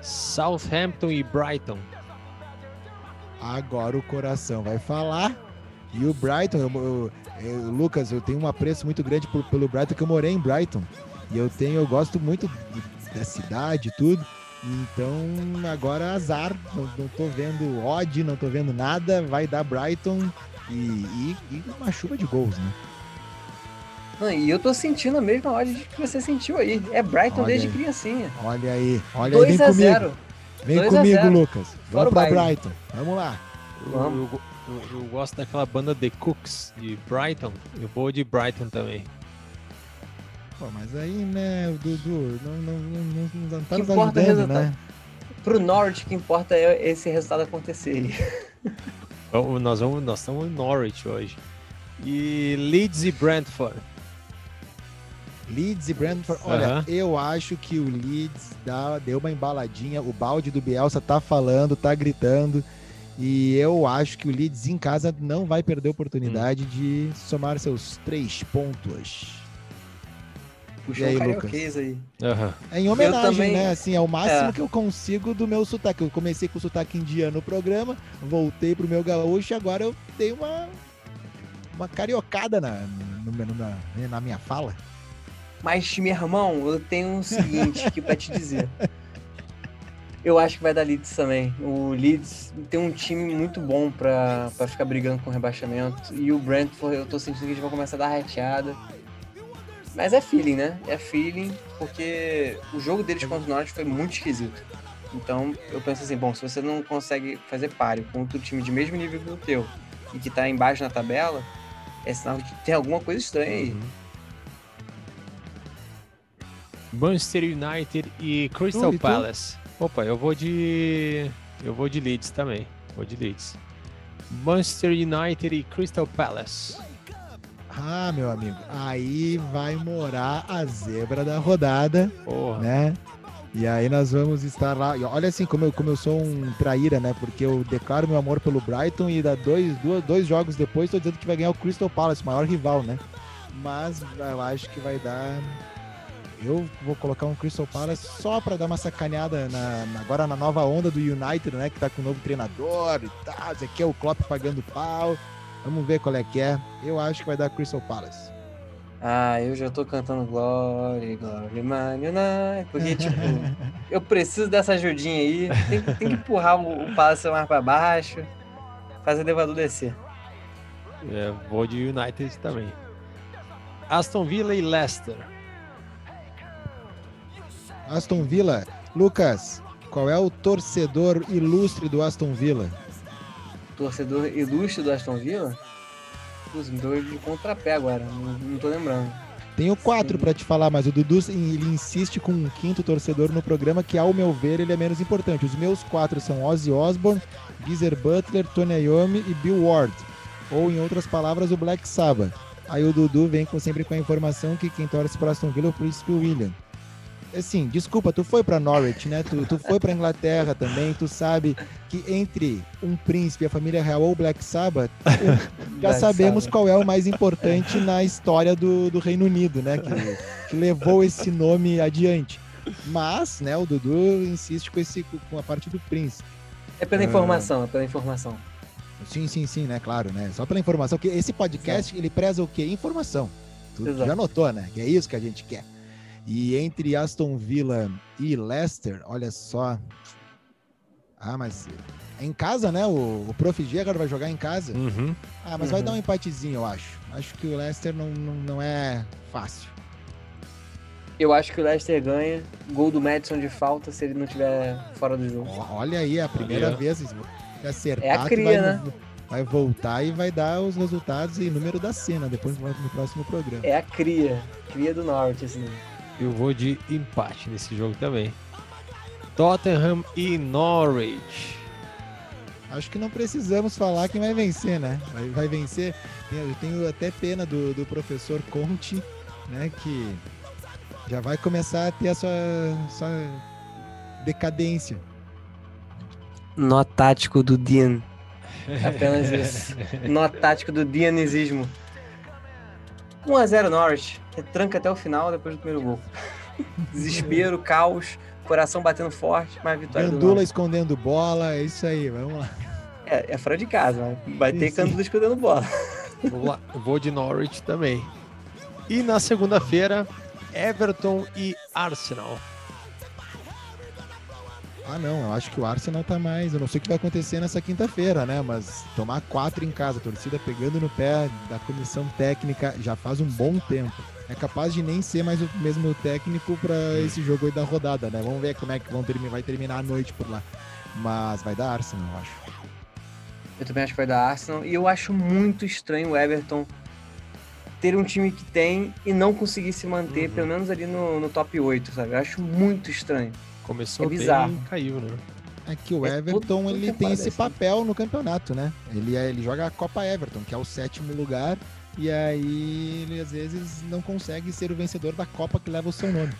Southampton e Brighton. Agora o coração vai falar. E o Brighton, eu, eu- eu- Lucas, eu tenho um apreço muito grande por- pelo Brighton, que eu morei em Brighton. E eu tenho, eu gosto muito da cidade e tudo. Então agora azar, não, não tô vendo odd, não tô vendo nada, vai dar Brighton e, e, e uma chuva de gols, né? Não, e eu tô sentindo a mesma odd que você sentiu aí. É Brighton Olha desde aí. criancinha. Olha aí, olha 2 aí, vem a comigo. 0 Vem 2 a comigo, 0. Lucas. Fora Vamos pra. Brighton. Vamos lá. Eu, Vamos. eu- eu- eu gosto daquela banda The Cooks de Brighton. Eu vou de Brighton também. Pô, mas aí, né, Dudu, não, não, não, não, não tá Que nos ajudando, né? Pro Norwich, o que importa é esse resultado acontecer. Nós, vamos, nós estamos em Norwich hoje. E Leeds e Brentford. Leeds e Brentford. Olha, Aham. eu acho que o Leeds dá, deu uma embaladinha. O balde do Bielsa tá falando, tá gritando. E eu acho que o Leeds em casa não vai perder a oportunidade de somar seus três pontos. Puxou E aí, um Lucas? carioquês aí. Aham. É em homenagem, também- né? Assim, é o máximo É. que eu consigo do meu sotaque. Eu comecei com o sotaque indiano no programa, voltei pro meu gaúcho e agora eu dei uma, uma cariocada na, na, na minha fala. Mas, meu irmão, eu tenho o seguinte aqui pra te dizer. Eu acho que vai dar Leeds também. O Leeds tem um time muito bom pra, pra ficar brigando com o rebaixamento. E o Brentford, eu tô sentindo que eles vão começar a dar rateada. Mas é feeling, né? É feeling, porque o jogo deles contra o Norte foi muito esquisito. Então, eu penso assim, bom, se você não consegue fazer páreo com outro time de mesmo nível que o teu e que tá embaixo na tabela, é sinal de que tem alguma coisa estranha aí. Manchester United e Crystal Tu, e tu? Palace. Opa, eu vou de. Eu vou de Leeds também. Vou de Leeds. Manchester United e Crystal Palace. Ah, meu amigo, aí vai morar a zebra da rodada, Porra. né? E aí nós vamos estar lá. E olha assim, como eu, como eu sou um traíra, né? Porque eu declaro meu amor pelo Brighton e dá dois, duas, dois jogos depois tô dizendo que vai ganhar o Crystal Palace, o maior rival, né? Mas eu acho que vai dar. Eu vou colocar um Crystal Palace só para dar uma sacaneada na, na- agora na nova onda do United, né? Que tá com um novo treinador e tal. Esse aqui é o Klopp pagando pau. Vamos ver qual é que é. Eu acho que vai dar Crystal Palace. Ah, eu já tô cantando Glory, Glory, Man United. Porque, tipo, eu preciso dessa ajudinha aí. Tem, que- tem que empurrar o, o Palace mais pra baixo. Fazer o elevador descer. É, vou de United também. Aston Villa e Leicester. Aston Villa. Lucas, qual é o torcedor ilustre do Aston Villa? Torcedor ilustre do Aston Villa? Putz, me deu de contrapé agora. Não, não tô lembrando. Tenho quatro para te falar, mas o Dudu ele insiste com um quinto torcedor no programa que, ao meu ver, ele é menos importante. Os meus quatro são Ozzy Osbourne, Geezer Butler, Tony Iommi e Bill Ward. Ou, em outras palavras, o Black Sabbath. Aí o Dudu vem com, sempre com a informação que quem torce para Aston Villa é o Príncipe William. Assim, desculpa, tu foi para Norwich, né? Tu, tu foi para Inglaterra também, tu sabe que entre um príncipe e a família real ou Black Sabbath, já Black sabemos Sabbath. qual é o mais importante na história do, do Reino Unido, né? Que, que levou esse nome adiante. Mas, né, o Dudu insiste com, esse, com a parte do príncipe. É pela informação, é pela informação. Sim, sim, sim, né? Claro, né? Só pela informação, que esse podcast, ele preza o quê? Informação. Tu Exato. já notou, né? Que é isso que a gente quer. E entre Aston Villa e Leicester, olha só. Ah, mas é em casa, né? O, o Prof. G agora vai jogar em casa. Uhum. Ah, mas vai Uhum. dar um empatezinho, eu acho. Acho que o Leicester não, não, não é fácil. Eu acho que o Leicester ganha. Gol do Madison de falta se ele não estiver fora do jogo. Olha aí, é a primeira Olha. vez se acertar, É a cria, vai, né? vai voltar e vai dar os resultados e número da cena depois no no próximo programa. É a cria. Cria do Norte, assim. Eu vou de empate nesse jogo também. Tottenham e Norwich. Acho que não precisamos falar quem vai vencer, né? Vai, vai vencer. Eu tenho até pena do, do professor Conte, né? Que já vai começar a ter a sua, sua decadência. Nó tático do Dean. Apenas isso. Nó tático do Dianisismo. 1x0 Norwich. Retranca até o final depois do primeiro gol. Desespero, caos, coração batendo forte, mas vitória do Gandula escondendo bola, é isso aí, vamos lá. É, é fora de casa, né? vai ter. Gandula escondendo bola. Vamos lá, eu vou de Norwich também. E na segunda-feira, Everton e Arsenal. Ah, não, eu acho que o Arsenal tá mais. Eu não sei o que vai acontecer nessa quinta-feira, né? Mas tomar quatro em casa, torcida pegando no pé da comissão técnica já faz um bom tempo. É capaz de nem ser mais o mesmo técnico para esse jogo aí da rodada, né? Vamos ver como é que vão terminar, vai terminar a noite por lá. Mas vai dar Arsenal, eu acho. Eu também acho que vai dar Arsenal. E eu acho muito estranho o Everton ter um time que tem e não conseguir se manter, uhum. pelo menos ali no, no top 8, sabe? Eu acho muito estranho. Começou é bizarro. bem caiu, né? É que o é Everton ele tem esse papel no campeonato, né? Ele, é, ele joga a Copa Everton, que é o sétimo lugar, e aí ele às vezes não consegue ser o vencedor da Copa que leva o seu nome.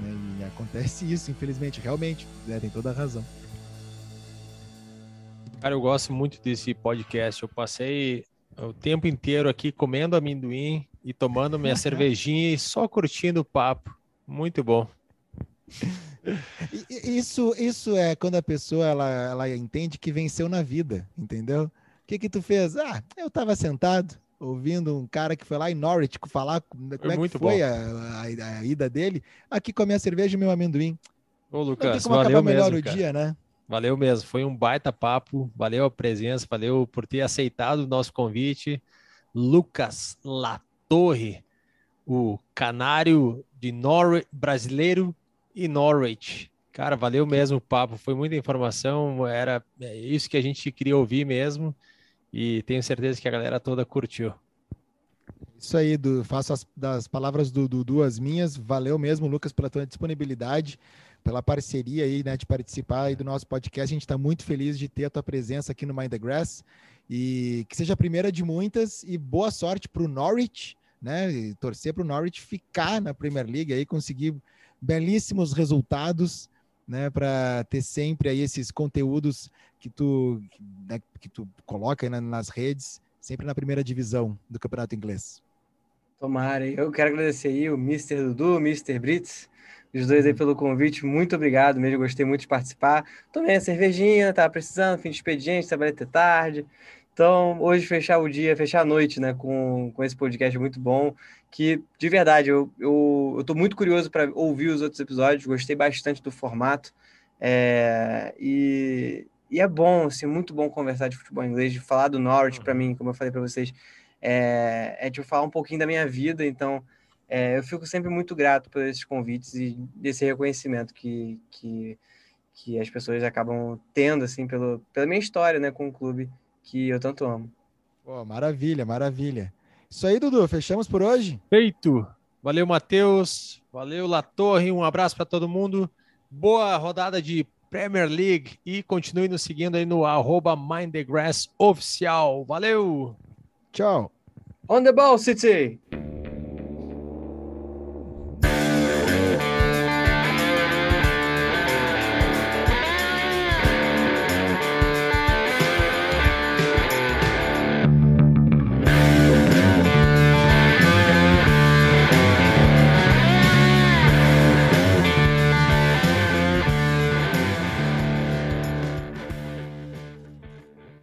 Né? E acontece isso, infelizmente, realmente, né? tem toda a razão. Cara, eu gosto muito desse podcast. Eu passei o tempo inteiro aqui comendo amendoim e tomando minha cervejinha e só curtindo o papo. Muito bom. Isso, isso é quando a pessoa ela, ela entende que venceu na vida, entendeu? O que que tu fez? Ah, eu estava sentado ouvindo um cara que foi lá em Norwich falar como foi é que foi a, a, a, ida dele. Aqui com a minha cerveja e meu amendoim. Ô, Lucas, valeu mesmo, dia, né? Valeu mesmo, foi um baita papo, valeu a presença, valeu por ter aceitado o nosso convite. Lucas Latorre, o canário de Norwich, brasileiro e Norwich. Cara, valeu mesmo o papo, foi muita informação, era é isso que a gente queria ouvir mesmo e tenho certeza que a galera toda curtiu. Isso aí, faço as, das palavras do Dudu as minhas, valeu mesmo, Lucas, pela tua disponibilidade, pela parceria aí, né, de participar aí do nosso podcast, a gente está muito feliz de ter a tua presença aqui no Mind the Grass. E que seja a primeira de muitas e boa sorte para o Norwich, né, e torcer para o Norwich ficar na Premier League aí, conseguir belíssimos resultados, né, para ter sempre aí esses conteúdos que tu, né, que tu coloca na, nas redes, sempre na primeira divisão do Campeonato Inglês. Tomara. Eu quero agradecer aí o Mr. Dudu, o Mr. Brits, os dois aí pelo convite. Muito obrigado mesmo, gostei muito de participar. Tomei a cervejinha, tava precisando, fim de expediente, trabalhei até tarde. Então, hoje fechar o dia, fechar a noite, né, com, com esse podcast muito bom, que, de verdade, eu, eu, eu tô muito curioso para ouvir os outros episódios, gostei bastante do formato, é, e, e é bom, assim, muito bom conversar de futebol inglês, de falar do Norwich, para mim, como eu falei para vocês, é, é de falar um pouquinho da minha vida, então é, eu fico sempre muito grato por esses convites e desse reconhecimento que, que, que as pessoas acabam tendo, assim, pelo, pela minha história, né, com o clube, que eu tanto amo. Pô, maravilha, maravilha. Isso aí, Dudu, fechamos por hoje? Feito. Valeu, Matheus. Valeu, Latorre. Um abraço para todo mundo. Boa rodada de Premier League e continue nos seguindo aí no arroba Mind the Grass oficial. Valeu! Tchau! On the ball, City!